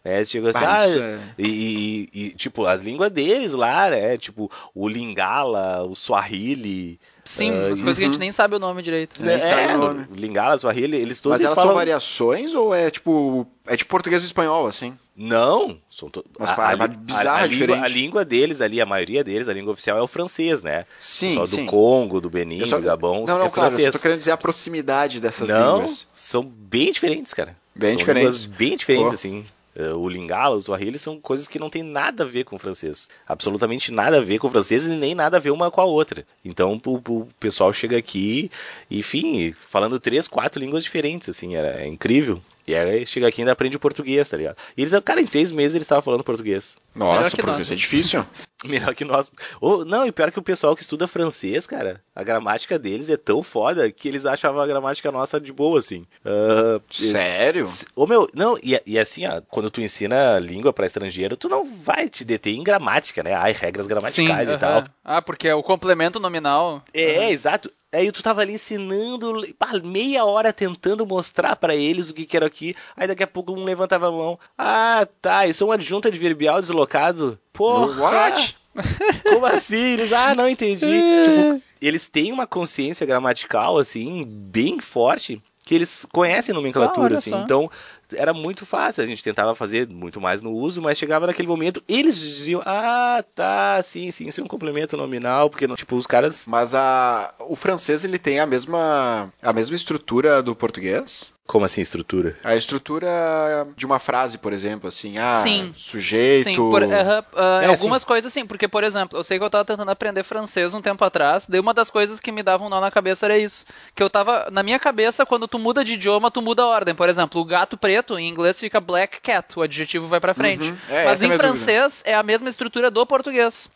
É, eles chegam assim, Ah, ah, isso é- e, e- e, tipo, as línguas deles lá, né, tipo, o Lingala, o Swahili, Sim, Ah, as coisas que a gente nem sabe o nome direito. Nem sabe é, o nome. o Lingala, Swahili, eles todos Mas eles elas falam... são variações ou é tipo. É tipo português e espanhol, assim? Não, são to... Mas a, para- a, li- bizarra, a, a, língua, diferente. a língua deles ali, a maioria deles, a língua oficial é o francês, né? Sim, Só sim. do Congo, do Benin, Eu só- do Gabão, Não, não, é claro, eu francês. só tô querendo dizer a proximidade dessas não, línguas. são bem diferentes, cara. Bem são diferentes. Bem diferentes, Pô. assim. Eh, O Lingala, o Swahili são coisas que não tem nada a ver com o francês. Absolutamente nada a ver com o francês e nem nada a ver uma com a outra. Então o, o pessoal chega aqui, enfim, falando três, quatro línguas diferentes, assim, era é incrível. E aí chega aqui e ainda aprende o português, tá ligado? E eles, cara, em seis meses eles estavam falando português. Nossa, que português nós. é difícil. Melhor que nós. Ou, não, e pior que o pessoal que estuda francês, cara, a gramática deles é tão foda que eles achavam a gramática nossa de boa, assim. Ah, Sério? Ô meu, não, e, e assim, ó, quando tu ensina língua pra estrangeiro, tu não vai te deter em gramática, né? Ai, regras gramaticais e aham. tal. Ah, porque é o complemento nominal. É, exato. Aí tu tava ali ensinando, meia hora tentando mostrar pra eles o que que era aqui. Aí daqui a pouco um levantava a mão. Ah, tá, isso é uma adjunta adverbial deslocado. Porra! What? Como assim? Eles, ah, não entendi. tipo, eles têm uma consciência gramatical, assim, bem forte, que eles conhecem Ah, nomenclatura, olha assim. só. Então, era muito fácil. A gente tentava fazer muito mais no uso, mas chegava naquele momento, eles diziam, ah, tá, sim, sim, isso é um complemento nominal, porque, tipo, os caras... Mas a, o francês ele tem a mesma, a mesma estrutura do português? Como assim, estrutura? A estrutura de uma frase, por exemplo, assim, ah, Sim. sujeito. Sim, por, aham, ah, É, algumas coisas sim, porque, por exemplo, eu sei que eu tava tentando aprender francês um tempo atrás, daí uma das coisas que me davam um nó na cabeça era isso. Que eu tava, na minha cabeça, quando tu muda de idioma, tu muda a ordem. Por exemplo, o gato preto, em inglês fica black cat, o adjetivo vai pra frente. Uhum. É, Mas é em minha francês é a mesma estrutura do português.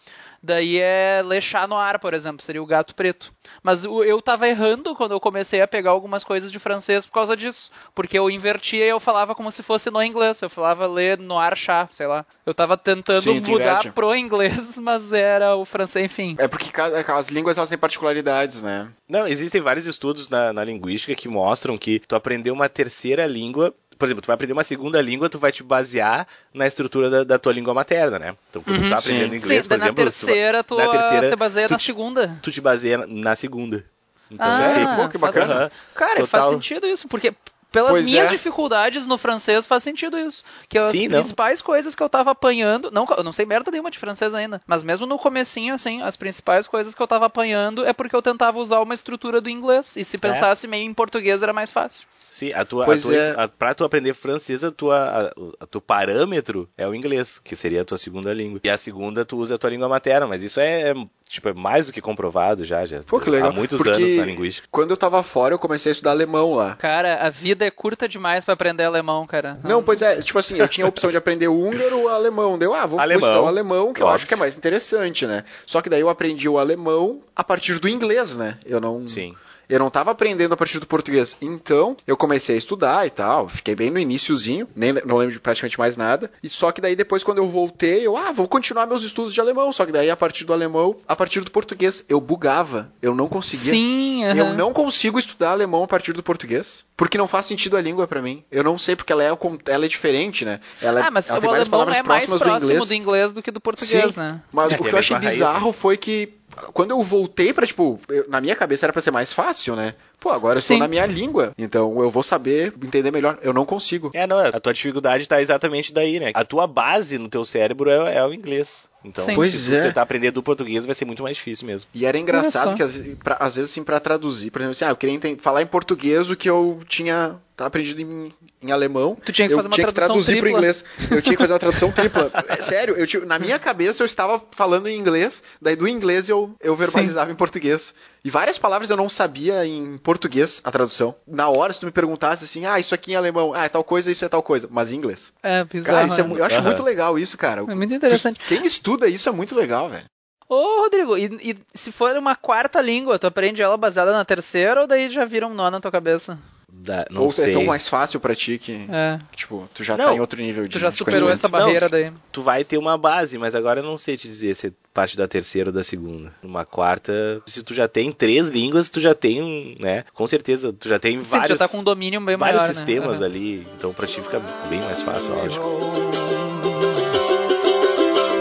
Daí é Le Chat Noir, por exemplo, seria o gato preto. Mas eu tava errando quando eu comecei a pegar algumas coisas de francês por causa disso. Porque eu invertia e eu falava como se fosse no inglês. Eu falava Le Noir Chat, sei lá. Eu tava tentando Sim, mudar inverte. pro inglês, mas era o francês, enfim. É porque cada, as línguas elas têm particularidades, né? Não, existem vários estudos na, na linguística que mostram que tu aprender uma terceira língua, por exemplo, tu vai aprender uma segunda língua, tu vai te basear na estrutura da, da tua língua materna, né? Então, quando tu tá sim. aprendendo inglês, Sim, por exemplo, na terceira tu, na terceira, se baseia tu na te- segunda. tu te baseia na- segunda. Então, Ah, você- Pô, que faz- bacana. Aham. Cara, Total. faz sentido isso, porque pelas Pois minhas é. dificuldades no francês faz sentido isso. Que as Sim, não. principais coisas que eu tava apanhando, não, eu não sei merda nenhuma de francês ainda, mas mesmo no comecinho assim, as principais coisas que eu tava apanhando é porque eu tentava usar uma estrutura do inglês e se pensasse meio em português era mais fácil. Sim, a tua, a Pois tua, é. a- pra tu aprender francês, a tua, a, a teu parâmetro é o inglês, que seria a tua segunda língua. E a segunda tu usa a tua língua materna, mas isso é, tipo, é mais do que comprovado já, já. Pô, que legal. Há muitos Porque anos na linguística. Quando eu tava fora, eu comecei a estudar alemão lá. Cara, a vida é curta demais pra aprender alemão, cara. Não, pois é, tipo assim, eu tinha a opção de aprender húngaro ou alemão. Deu, ah, vou, estudar o alemão, que eu acho que é mais interessante, né? Só que daí eu aprendi o alemão a partir do inglês, né? Eu não. Sim. Eu não tava aprendendo a partir do português. Então, eu comecei a estudar e tal. Fiquei bem no iniciozinho, nem não lembro de praticamente mais nada. E só que daí depois quando eu voltei, eu, ah, vou continuar meus estudos de alemão. Só que daí a partir do alemão, a partir do português, eu bugava. Eu não conseguia. Sim, Eu aham. não consigo estudar alemão a partir do português, porque não faz sentido a língua pra mim. Eu não sei porque ela é, ela é diferente, né? Ela, é- Ah, mas ela o tem várias alemão palavras é mais próximas próximo do inglês. do inglês do que do português, Sim, né? Mas É, o que a eu achei mesma raiz, bizarro né? foi que quando eu voltei pra, tipo, eu- na minha cabeça era pra ser mais fácil, né? Pô, agora eu Sim. estou na minha língua, então eu vou saber entender melhor. Eu não consigo. É, não, a tua dificuldade tá exatamente daí, né? A tua base no teu cérebro é, é o inglês. Então, Sim. Pois se tu é. tentar aprender do português, vai ser muito mais difícil mesmo. E era engraçado que às, vezes- pra- às vezes, assim, pra traduzir, por exemplo, assim, ah, eu queria falar em português o que eu tinha tá aprendido em, em alemão. Tu tinha que eu fazer uma tinha que tradução traduzir pro tripla. inglês. Eu tinha que fazer uma tradução tripla. É sério, eu tinha- na minha cabeça eu estava falando em inglês, daí do inglês eu, eu verbalizava em português. E várias palavras eu não sabia em português a tradução. Na hora, se tu me perguntasse assim, ah, isso aqui em alemão, ah, é tal coisa, isso é tal coisa, mas em inglês. É bizarro. Cara, isso é, eu acho Aham. muito legal isso, cara. É muito interessante. Quem estuda isso é muito legal, velho. Ô, Rodrigo, e, e se for uma quarta língua, tu aprende ela baseada na terceira ou daí já vira um nó na tua cabeça? Da- não Ou sei. é tão mais fácil pra ti que, É, tipo, tu já Não, tá em outro nível de tu já superou essa barreira daí. Tu vai ter uma base, mas agora eu não sei te dizer se é parte da terceira ou da segunda. Numa quarta, se tu já tem três línguas, tu já tem um, né? Com certeza, tu já tem Sim, tu vários, já tá com um domínio bem vários maior, sistemas né? ali. Então pra ti fica bem mais fácil, eu acho.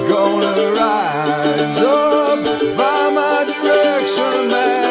Gonna rise up, find my direction magnetically.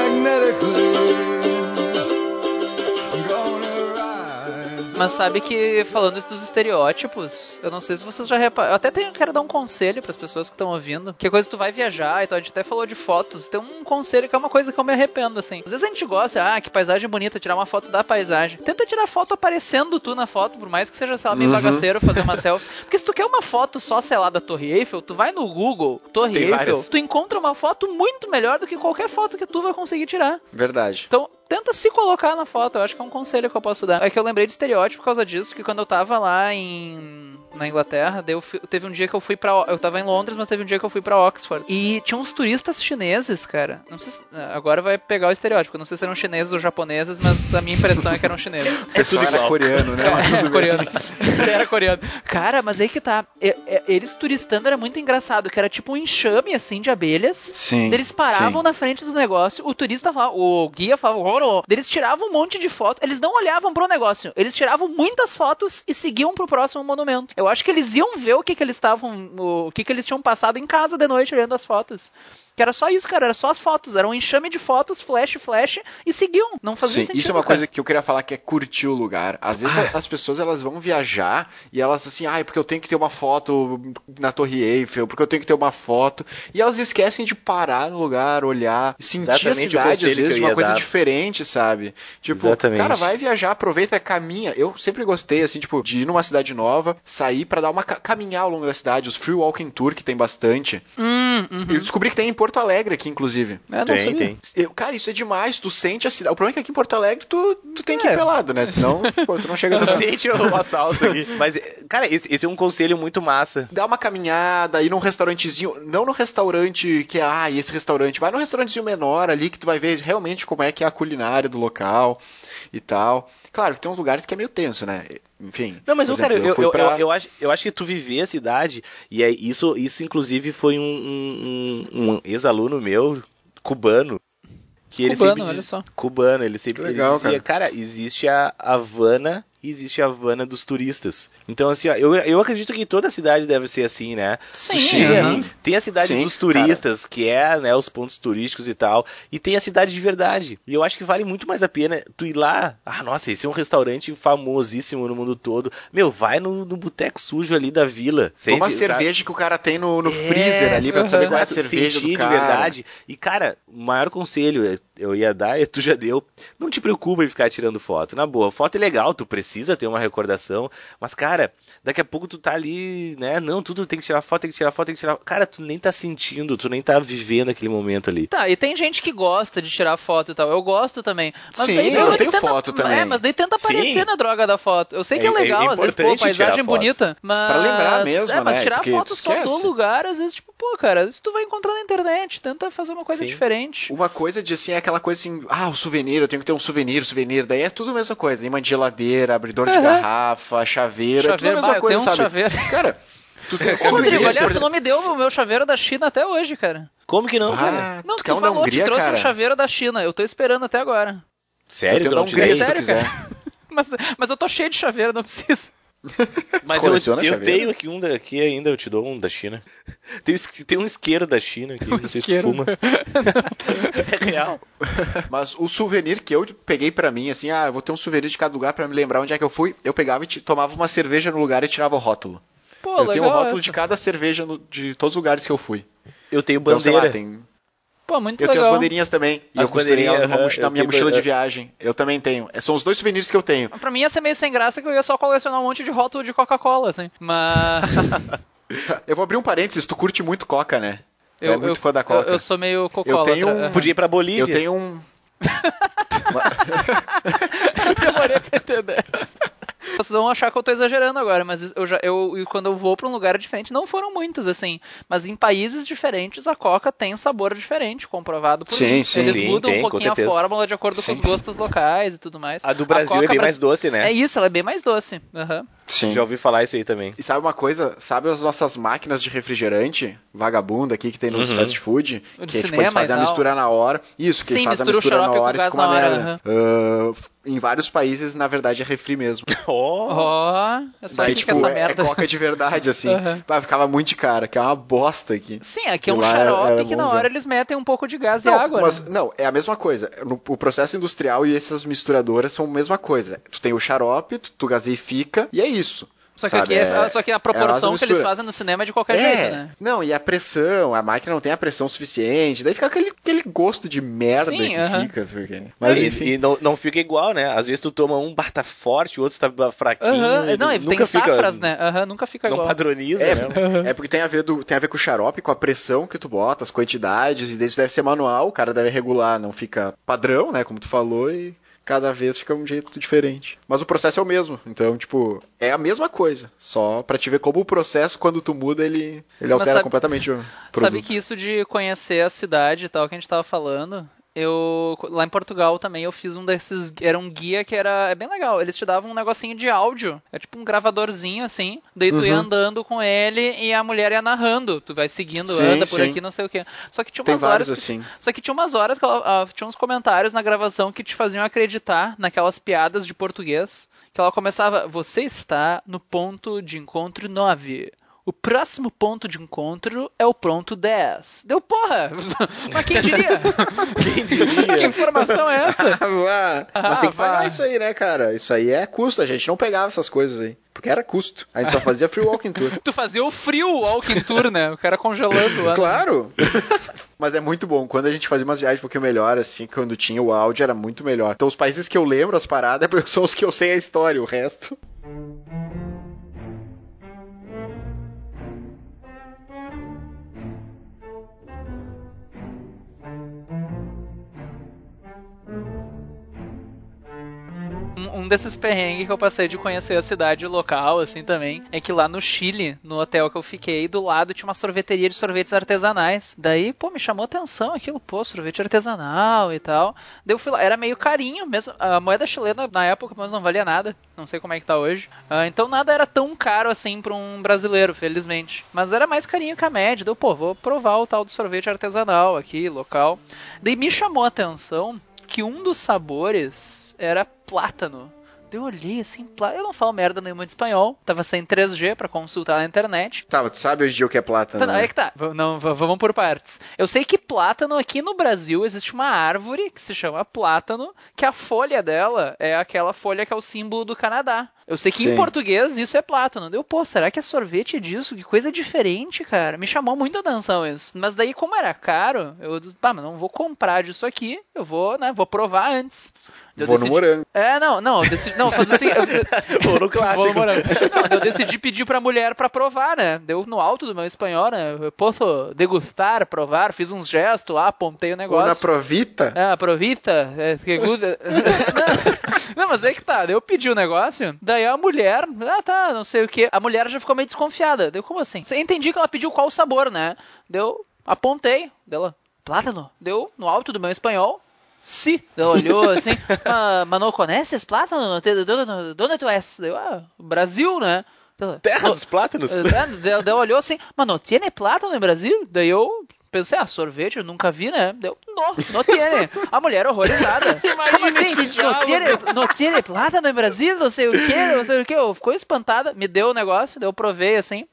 Mas sabe que, falando isso dos estereótipos, eu não sei se vocês já repararam. Eu até tenho, quero dar um conselho pras pessoas que estão ouvindo. Que coisa tu vai viajar e tal. A gente até falou de fotos. Tem um conselho que é uma coisa que eu me arrependo, assim. Às vezes a gente gosta, ah, que paisagem bonita, tirar uma foto da paisagem. Tenta tirar foto aparecendo tu na foto, por mais que seja, sei lá, meio Uhum. bagaceiro fazer uma selfie. Porque se tu quer uma foto só, sei lá, da Torre Eiffel, tu vai no Google, Torre Tem Eiffel, várias. tu encontra uma foto muito melhor do que qualquer foto que tu vai conseguir tirar. Verdade. Então, tenta se colocar na foto. Eu acho que é um conselho que eu posso dar. É que eu lembrei de estereótipo por causa disso, que quando eu tava lá em na Inglaterra, daí eu fui- teve um dia que eu fui pra. eu tava em Londres, mas teve um dia que eu fui pra Oxford. E tinha uns turistas chineses, cara. Não sei se, agora vai pegar o estereótipo, eu não sei se eram chineses ou japoneses, mas a minha impressão é que eram chineses. O pessoal era igual. coreano, né? É, tudo bem. coreano. Era coreano. Cara, mas aí que tá. É- é- Eles turistando era muito engraçado, que era tipo um enxame assim de abelhas. Sim. Eles paravam sim. na frente do negócio, o turista falava, o guia falava, "Oro". Daí eles tiravam um monte de fotos, eles não olhavam pro negócio, eles tiravam muitas fotos e seguiam pro próximo monumento. Eu acho que eles iam ver o que que eles estavam, o que que eles tinham passado em casa de noite olhando as fotos. Que era só isso, cara, era só as fotos, era um enxame de fotos, flash, flash, e seguiam. Não fazia Sim, sentido. isso é uma cara. coisa que eu queria falar que é curtir o lugar. Às vezes as pessoas elas vão viajar e elas assim, ai, porque eu tenho que ter uma foto na Torre Eiffel, porque eu tenho que ter uma foto, e elas esquecem de parar no lugar, olhar, sentir a Exatamente o cidade às vezes uma coisa dar. diferente, sabe? Tipo, Exatamente. cara, vai viajar, aproveita, caminha. Eu sempre gostei assim, tipo, de ir numa cidade nova, sair pra dar uma ca- caminhar ao longo da cidade, os free walking tour que tem bastante. Hum, uhum. Eu descobri que tem em Porto Alegre aqui, inclusive. É, não Tem, sabia. tem. Eu, cara, isso é demais. Tu sente a cidade. O problema é que aqui em Porto Alegre tu, tu tem que É. ir pelado, né? Senão, pô, tu não chega Tu sente o assalto aqui. Mas, cara, esse, esse é um conselho muito massa. Dá uma caminhada, ir num restaurantezinho. Não no restaurante que é, ah, esse restaurante. Vai num restaurantezinho menor ali que tu vai ver realmente como é que é a culinária do local e tal. Claro, tem uns lugares que é meio tenso, né? Enfim. Não, mas eu, cara, exemplo, eu, eu, pra- eu, eu acho, eu acho que tu viver a cidade, e é isso, isso inclusive foi um, um, um- um ex-aluno meu, cubano, que ele Cubano, sempre olha diz- só. Cubano, ele sempre Que ele legal, dizia, cara. existe a Havana e existe a Havana dos turistas. Então, assim, ó, eu, eu acredito que toda cidade deve ser assim, né? Sim, Sim, aham. tem a cidade Sim, dos turistas, que é, né, os pontos turísticos e tal, e tem a cidade de verdade. E eu acho que vale muito mais a pena tu ir lá, ah, nossa, esse é um restaurante famosíssimo no mundo todo. Meu, vai no, no boteco sujo ali da vila. Toma a Sente, sabe? cerveja que o cara tem no, no É, freezer ali pra tu saber qual é a cerveja sentir do cara. de verdade. E, cara, o maior conselho eu ia dar, e tu já deu, não te preocupa em ficar tirando foto. Na boa, foto é legal, tu precisa ter uma recordação, mas, cara, daqui a pouco tu tá ali, né, não, tudo tem que tirar foto, tem que tirar foto, tem que tirar... Cara, tu nem tá sentindo, tu nem tá vivendo aquele momento ali. Tá, e tem gente que gosta de tirar foto e tal. Eu gosto também. Mas Sim, daí, eu tenho tenta- foto também. É, mas daí tenta Sim. aparecer na droga da foto. Eu sei que é, É- é- legal, é às vezes, pô, paisagem bonita, mas... Pra lembrar mesmo, É, mas né? tirar Porque foto só do lugar, às vezes, tipo, pô, cara, se tu vai encontrar na internet, tenta fazer uma coisa Sim. diferente. Uma coisa de assim, é aquela coisa assim, ah, o souvenir, eu tenho que ter um souvenir, souvenir. Daí é tudo a mesma coisa. Imã de geladeira, abridor de Aham. garrafa, chaveiro, é tudo a Chaveiro, mesma bah, coisa, sabe? chaveiro. Cara, tu tem Ô, Rodrigo, aliás, tu não me deu o meu chaveiro da China até hoje, cara. Como que não, cara? Ah, Não, tu tu, quer um falou, Hungria, te trouxe cara? um chaveiro da China. Eu tô esperando até agora. Sério eu que tenho eu da não te dei? se tu Sério, cara? Mas, mas eu tô cheio de chaveiro, não preciso. Mas eu, eu tenho aqui um daqui ainda, eu te dou um da China. Tem, tem um isqueiro da China aqui, não sei se fuma. é real. Mas o souvenir que eu peguei pra mim, assim, ah, eu vou ter um souvenir de cada lugar pra me lembrar onde é que eu fui, eu pegava e tomava uma cerveja no lugar e tirava o rótulo. Pô, eu legal. tenho o rótulo essa. de cada cerveja no- de todos os lugares que eu fui. Eu tenho Então, sei bandeira. lá, tem... Pô, muito Eu tenho as legal. bandeirinhas também. E As eu costurei elas numa na eu minha mochila de viagem. Eu também tenho. É, São os dois souvenirs que eu tenho. Pra mim ia ser meio sem graça que eu ia só colecionar um monte de rótulo de Coca-Cola, assim. Mas. Eu vou abrir um parênteses, tu curte muito Coca, né? Tu eu, é muito eu, fã da Coca. Eu, eu sou meio Coca-Cola. Eu tenho um- Podia ir pra Bolívia. Eu tenho um. Demorei pra entender. Vocês vão achar que eu tô exagerando agora, mas eu já, eu, eu- quando eu vou pra um lugar diferente, não foram muitos, assim. Mas em países diferentes, a Coca tem sabor diferente, comprovado por Sim, mim. sim, Eles sim, mudam tem, um pouquinho a fórmula de acordo Sim, com os gostos locais e tudo mais. A do Brasil Coca é bem mais doce, né? É isso, ela é bem mais doce. Aham. Sim. Já ouvi falar isso aí também. E sabe uma coisa? Sabe as nossas máquinas de refrigerante vagabunda aqui que tem nos Uhum. fast food? O que é, tipo, cinema eles fazem a mistura na hora. Isso, que Sim, faz a mistura na hora e fica uma na hora, merda. Ah, em vários países, na verdade, é refri mesmo. Oh, Ó, é só Daí, tipo, é, é coca de verdade, assim. Vai, ficava muito de cara, que é uma bosta aqui. Sim, aqui é um xarope era que na hora eles metem um pouco de gás Não, e água. mas, né? não, é a mesma coisa. No, o processo industrial e essas misturadoras são a mesma coisa. Tu tem o xarope, tu, tu gaseifica e é isso. Só que, sabe? aqui é, É- só que a é proporção que eles fazem no cinema é de qualquer é, jeito, né? não, e a pressão, a máquina não tem a pressão suficiente, daí fica aquele, aquele gosto de merda Sim, que aham. fica. Porque... Mas e, enfim. e não, não fica igual, né? Às vezes tu toma um bata forte, o outro tá fraquinho. Aham, e Não, e nunca tem fica, safras, né? Aham, nunca fica Não igual. padroniza, É, né? é porque tem a, ver do, tem a ver com o xarope, com a pressão que tu bota, as quantidades, e isso deve ser manual, o cara deve regular, não fica padrão, né, como tu falou, e cada vez fica um jeito diferente. Mas o processo é o mesmo, então, tipo, é a mesma coisa, só pra te ver como o processo, quando tu muda, ele, ele altera sabe- completamente o produto. Sabe que isso de conhecer a cidade e tal que a gente tava falando, eu lá em Portugal também eu fiz um desses, era um guia que era é bem legal. Eles te davam um negocinho de áudio, é tipo um gravadorzinho assim, daí tu ia Uhum. andando com ele e a mulher ia narrando, tu vai seguindo, Sim, anda por sim. aqui, não sei o que. Só que tinha Tem umas horas vários que- assim. Só que tinha umas horas que ela, ah, tinha uns comentários na gravação que te faziam acreditar naquelas piadas de português. Que ela começava, você está no ponto de encontro 9. O próximo ponto de encontro é o ponto 10. Deu porra! Mas quem diria? Quem diria? que informação é essa? Ah, Mas tem que Ah, pagar isso aí, né, cara? Isso aí é custo, a gente não pegava essas coisas aí. Porque era custo. A gente só fazia free walking tour. Tu fazia o frio walking tour, né? O cara congelando lá. Claro! Mas é muito bom. Quando a gente fazia umas viagens um pouquinho melhor, assim, quando tinha o áudio, era muito melhor. Então os países que eu lembro as paradas são os que eu sei a história, o resto. Desses perrengues que eu passei de conhecer a cidade local, assim também, é que lá no Chile, no hotel que eu fiquei, do lado tinha uma sorveteria de sorvetes artesanais. Daí, pô, me chamou atenção aquilo, pô, sorvete artesanal e tal. Daí eu fui lá, era meio carinho mesmo. A moeda chilena na época, mas não valia nada. Não sei como é que tá hoje. Ah, então nada era tão caro assim pra um brasileiro, felizmente. Mas era mais carinho que a média. Daí, eu, pô, vou provar o tal do sorvete artesanal aqui, local. Daí me chamou atenção que um dos sabores era plátano. Eu olhei assim, eu não falo merda nenhuma de espanhol, tava sem 3G pra consultar na internet. Tá, tu sabe hoje em dia o que é plátano, Tá, né? Aí que tá, não, vamos por partes. Eu sei que plátano aqui no Brasil existe uma árvore que se chama plátano, que a folha dela é aquela folha que é o símbolo do Canadá. Eu sei que em Sim. português isso é plátano. Deu, pô, será que é sorvete disso? Que coisa diferente, cara. Me chamou muita atenção isso. Mas daí, como era caro, eu pá, mas não vou comprar disso aqui. Eu vou, né, vou provar antes. Eu Vou no decidi- morango. É, não, não, eu decidi, não, fazer assim, eu, Ou no clássico. Vou no morango. Não, eu decidi pedir pra mulher pra provar, né? Deu no alto do meu espanhol, né? Eu posso degustar, provar, fiz uns gestos lá, apontei o Ou na negócio. provita. Ah, aproveita, é, que gusta. não, mas aí que tá, eu pedi o negócio, daí a mulher, ah tá, não sei o que, a mulher já ficou meio desconfiada. Deu como assim? Eu entendi que ela pediu qual sabor, né? Deu, apontei, dela, plátano. Deu no alto do meu espanhol. Sí. Ela olhou assim, "Ah, mas não conheces plátano? Não te- de onde- de onde tu és? Deu, ah, Brasil, né? Ela, Terra "No- dos plátanos. ela olhou assim, mas não tiene plátano no Brasil? Daí eu pensei, ah, sorvete eu nunca vi, né? Deu, não, não tiene. A mulher horrorizada. Imagina Como assim? esse Não tiene, não tiene plátano no Brasil? Não sei o que, não sei o que. Eu ficou espantada, me deu o negócio, daí eu provei assim.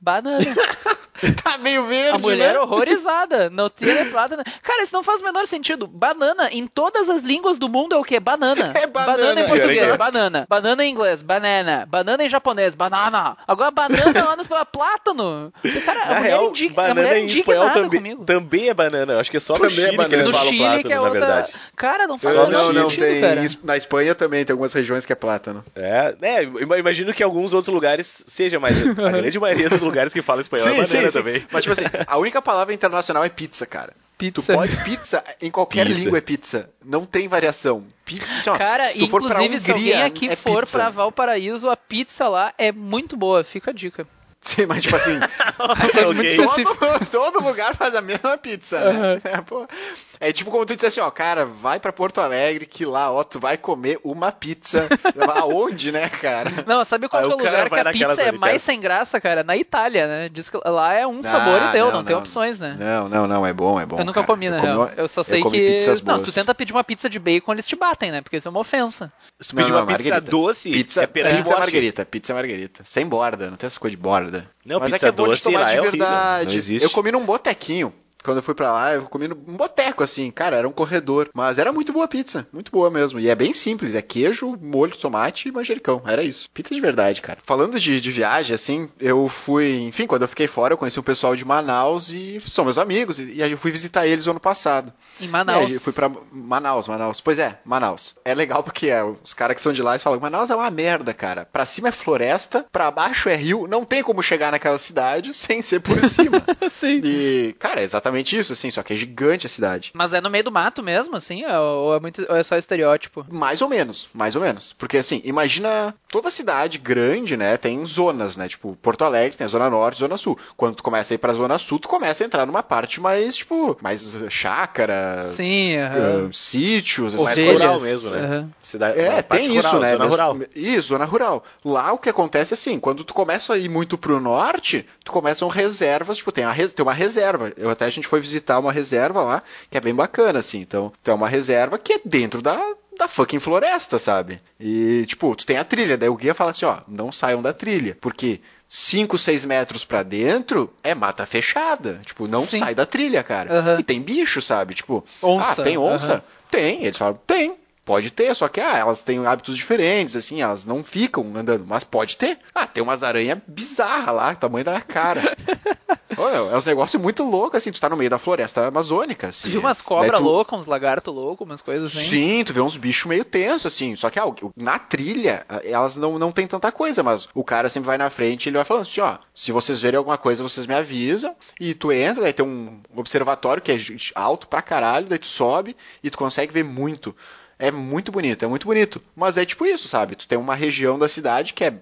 Banana. Tá meio verde, A mulher né? horrorizada. Não tiene plátano. Cara, isso não faz o menor sentido. Banana em todas as línguas do mundo é o quê? Banana. É banana. em português, Exato. banana. Banana em inglês, banana. Banana em japonês, banana. Agora banana lá no espanhol, plátano. Cara, a Na mulher, real, indi- a banana mulher em espanhol também, comigo. também é banana. Eu acho que é só no Também é Chile que eles banana. No falam Chile, plátano, que é na outra... verdade. Cara, não faz Não, não, não. Tem, cara. na Espanha também tem algumas regiões que é plátano. É, né, imagino que alguns outros lugares seja, mas a grande maioria dos lugares que falam espanhol é banana também. Mas, tipo assim, a única palavra internacional é pizza, cara. Pizza. Tu pode pizza, em qualquer Pizza. língua é pizza. Não tem variação. Pizza, assim, ó, Cara, se tu for pra inclusive, se alguém Hungria, aqui é for pizza. pra Valparaíso, a pizza lá é muito boa. Fica a dica. Sim, mas tipo assim, Coisa muito Ok. específica. todo, todo lugar faz a mesma pizza, né? É, pô. É tipo como tu disse assim, ó, cara, vai pra Porto Alegre que lá, ó, tu vai comer uma pizza. Aonde, né, cara? Não, sabe qual é o lugar que a pizza é mais sem graça, cara? Na Itália, né? Diz que lá é um sabor Ah, e deu, não, não, tem não. opções, né? Não, não, não, é bom, é bom. eu nunca cara. comi, na comi real. uma- Eu só sei comi que. Não, se tu tenta pedir uma pizza de bacon, eles te batem, né? Porque isso é uma ofensa. Se tu Não, pedir não, uma pizza margarita. doce, Pizza, é pizza é margarita, pizza é margarita. Sem borda, não tem essa coisa de borda. Não, Mas pizza é que é bom de doce tomar lá de é horrível, verdade. não existe. Eu comi num botequinho. Quando eu fui pra lá, eu comi num boteco, assim, cara, era um corredor. Mas era muito boa a pizza, muito boa mesmo. E é bem simples, é queijo, molho tomate e manjericão. Era isso. Pizza de verdade, cara. Falando de, de viagem, assim, eu fui, enfim, quando eu fiquei fora, eu conheci um pessoal de Manaus e são meus amigos. E, e aí eu fui visitar eles o ano passado. Em Manaus. eu fui pra Manaus, Manaus. Pois é, Manaus. É legal porque é, os caras que são de lá eles falam: Manaus é uma merda, cara. Pra cima é floresta, pra baixo é rio, não tem como chegar naquela cidade sem ser por cima. Sim. e, cara, é exatamente isso, assim, só que é gigante a cidade. Mas é no meio do mato mesmo, assim? Ou é, muito, ou é só estereótipo? Mais ou menos, mais ou menos. Porque assim, imagina toda cidade grande, né? Tem zonas, né? Tipo, Porto Alegre tem a zona norte, zona sul. Quando tu começa a ir pra zona sul, tu começa a entrar numa parte mais, tipo, mais chácara, Sim, aham. ah, sítios, essas Mais rural mesmo, né? aham. Cidade, É, tem isso, rural, né? Zona Mesmo- rural. Isso, zona rural. Lá o que acontece é assim, quando tu começa a ir muito pro norte, tu começam reservas, tipo, tem, a res- tem uma reserva. Eu até a gente foi visitar uma reserva lá, que é bem bacana, assim. Então, tem uma reserva que é dentro da, da fucking floresta, sabe? E, tipo, tu tem a trilha, daí o guia fala assim, ó, não saiam da trilha, porque 5, 6 metros pra dentro é mata fechada. Tipo, não Sim. sai da trilha, cara. Aham. E tem bicho, sabe? Tipo, Onça, ah, tem onça? aham. Tem. Eles falam, tem. Pode ter, só que ah, elas têm hábitos diferentes, assim, elas não ficam andando, mas pode ter. Ah, tem umas aranhas bizarras lá, tamanho da minha cara. Olha, é uns negócios muito loucos, assim, tu tá no meio da floresta amazônica. Assim, Tu viu umas Daí cobras tu- loucas, uns lagartos loucos, umas coisas assim? Sim, tu vê uns bichos meio tensos, assim. Só que ah, na trilha, ah, elas não, não tem tanta coisa, mas o cara sempre vai na frente e ele vai falando assim, ó, se vocês verem alguma coisa, vocês me avisam. E tu entra, daí tem um observatório que é alto pra caralho, daí tu sobe e tu consegue ver muito. É muito bonito, é muito bonito. Mas é tipo isso, sabe? Tu tem uma região da cidade que é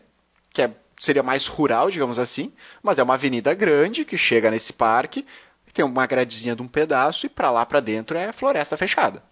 que é, seria mais rural, digamos assim, mas é uma avenida grande que chega nesse parque, tem uma gradezinha de um pedaço e pra lá pra dentro é floresta fechada.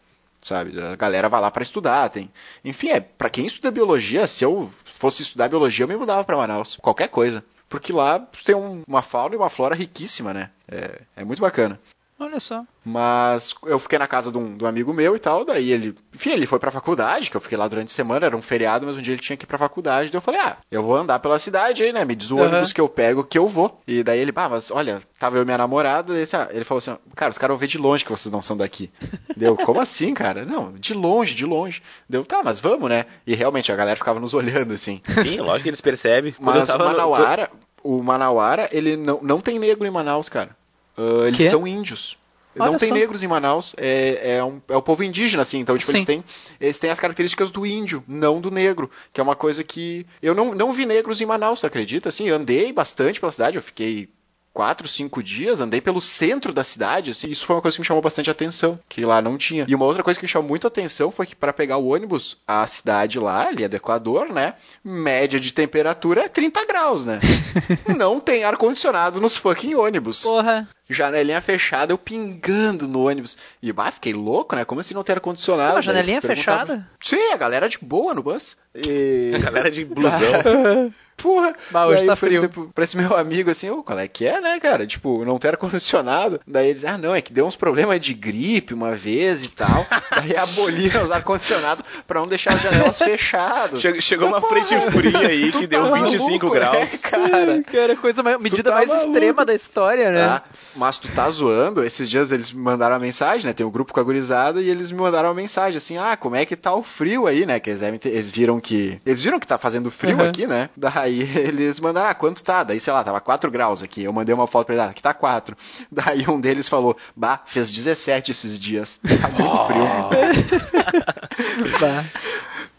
Sabe? A galera vai lá pra estudar, tem. Enfim, é para quem estuda biologia, se eu fosse estudar biologia, eu me mudava pra Manaus, qualquer coisa. Porque lá tem um- uma fauna e uma flora riquíssima, né? É, é muito bacana. Olha só. Mas eu fiquei na casa de um, de um amigo meu e tal, daí ele, enfim, ele foi pra faculdade, que eu fiquei lá durante a semana, era um feriado, mas um dia ele tinha que ir pra faculdade, daí eu falei, ah, eu vou andar pela cidade aí, né, me diz o Aham. ônibus que eu pego que eu vou. E daí ele, ah, mas olha, tava eu e minha namorada, assim, ah, ele falou assim, ó, cara, os caras vão ver de longe que vocês não são daqui. Deu, como assim, cara? Não, de longe, de longe. Deu, tá, mas vamos, né? E realmente a galera ficava nos olhando, assim. Sim, lógico que eles percebem. Quando eu Mas o tava no- Manauara, o Manauara, ele não, não tem negro em Manaus, cara. Ah, eles são índios. Olha não tem só. negros em Manaus, é, é, um- é o povo indígena, assim, então, tipo, Sim. eles têm, eles têm as características do índio, não do negro, que é uma coisa que... Eu não, não vi negros em Manaus, você acredita? Assim, andei bastante pela cidade, eu fiquei quatro, cinco dias, andei pelo centro da cidade, assim, isso foi uma coisa que me chamou bastante atenção, que lá não tinha. E uma outra coisa que me chamou muito atenção foi que para pegar o ônibus, a cidade lá, ali é do Equador, né, média de temperatura é 30 graus, né? não tem ar-condicionado nos fucking ônibus. Porra. Janelinha fechada, eu pingando no ônibus. E, bah, fiquei louco, né? Como assim não ter ar-condicionado? Daí janelinha fechada? Sim, a galera de boa no bus. E... A galera de blusão. Porra, Bah, hoje daí tá frio. pra esse meu amigo assim, ô, qual é que é, né, cara? Tipo, não ter ar-condicionado. Daí eles, ah, não, é que deu uns problemas de gripe uma vez e tal. daí aboliram os ar-condicionados pra não deixar as janelas fechadas. Che- Chegou uma Mas, porra, frente fria aí tu que tá deu 25 maluco, graus. É, cara. Cara, coisa mais, medida tá mais maluco. extrema da história, né? Tá? Mas tu tá zoando, esses dias eles me mandaram uma mensagem, né? Tem um grupo com a gurizada e eles me mandaram uma mensagem assim: ah, como é que tá o frio aí, né? Que eles devem ter, eles viram que. Eles viram que tá fazendo frio Uhum. aqui, né? Daí eles mandaram, ah, quanto tá? Daí, sei lá, tava 4 graus aqui. Eu mandei uma foto pra eles, ah, aqui tá 4. Daí um deles falou, bah, fez 17 esses dias. Tá muito frio. Bah.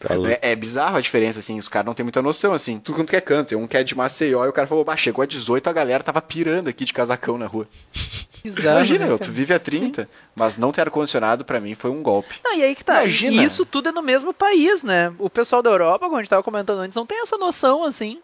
Tá. É, é bizarro a diferença, assim, os caras não têm muita noção, assim. Tudo quanto que é canto. Tem um que é de Maceió e o cara falou, bah, chegou a 18, a galera tava pirando aqui de casacão na rua. Bizarro, Imagina, né, meu, tu vive a 30, mas não ter ar-condicionado pra mim foi um golpe. Não, e aí que tá. Imagina. E isso tudo é no mesmo país, né? O pessoal da Europa, como a gente tava comentando antes, não tem essa noção, assim,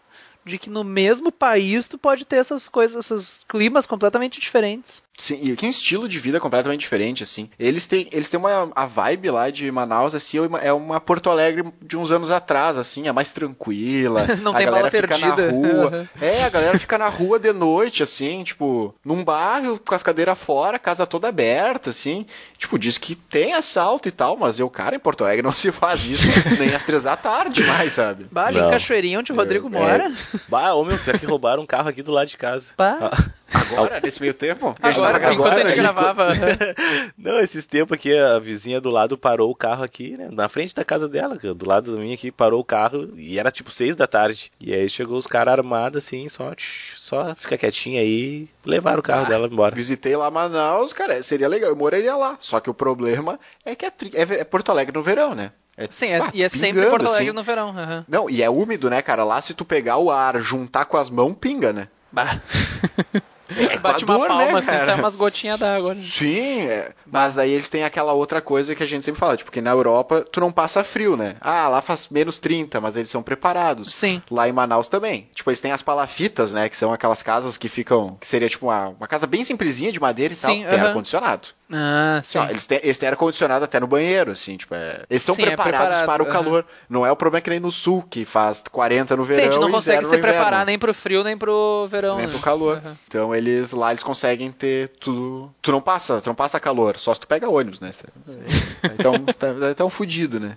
de que no mesmo país tu pode ter essas coisas, esses climas completamente diferentes. Sim, e aqui é um estilo de vida completamente diferente, assim. Eles têm, eles têm uma a vibe lá de Manaus, assim, é uma- é Porto Alegre de uns anos atrás, assim, é mais tranquila. Não a tem galera bala fica perdida. na rua. É, a galera fica na rua de noite, assim, tipo, num bairro com as cadeiras fora, casa toda aberta, assim. Tipo, diz que tem assalto e tal, mas eu, cara, em Porto Alegre não se faz isso nem às três da tarde mais, sabe? Ali em. Cachoeirinha, onde o Rodrigo é. mora. Bah, ô meu, pior que roubaram um carro aqui do lado de casa. Pá. Agora, nesse meio tempo? Agora, tava enquanto a gente gravando, gravava. Não, esses tempos aqui, a vizinha do lado parou o carro aqui, né? Na frente da casa dela, do lado da minha aqui, parou o carro e era tipo seis da tarde. E aí chegou os caras armados assim, só, tch, só fica quietinho aí, levaram o carro Ah, dela embora. Visitei lá Manaus, cara, seria legal, eu moraria lá. Só que o problema é que é, é- é Porto Alegre no verão, né? É, Sim, é- e é sempre pingando, Porto Alegre assim. no verão. aham. Não, e é úmido, né, cara? Lá se tu pegar o ar, juntar com as mãos, pinga, né? Bah. Bate uma Equador, palma né, assim, sai umas gotinhas d'água. né? Sim, é. mas aí eles têm aquela outra coisa que a gente sempre fala, tipo, que na Europa tu não passa frio, né? Ah, lá faz menos 30, mas eles são preparados. Sim. Lá em Manaus também. Tipo, eles têm as palafitas, né? Que são aquelas casas que ficam. Que seria tipo uma, uma casa bem simplesinha de madeira e tal. Sim, Tem aham. ar-condicionado. Ah, Assim, sim. ó, eles, têm, eles têm ar-condicionado até no banheiro, assim, tipo, é... Eles estão Sim, é preparados preparado, para o calor. Não é o problema que nem no sul, que faz 40 no Sim, a verão gente não consegue se preparar nem pro frio, nem pro verão. nem né? pro calor. Aham. Então eles lá eles conseguem ter tudo. Tu não passa, tu não passa calor, só se tu pega ônibus, né? Então tá, tá um fudido, né?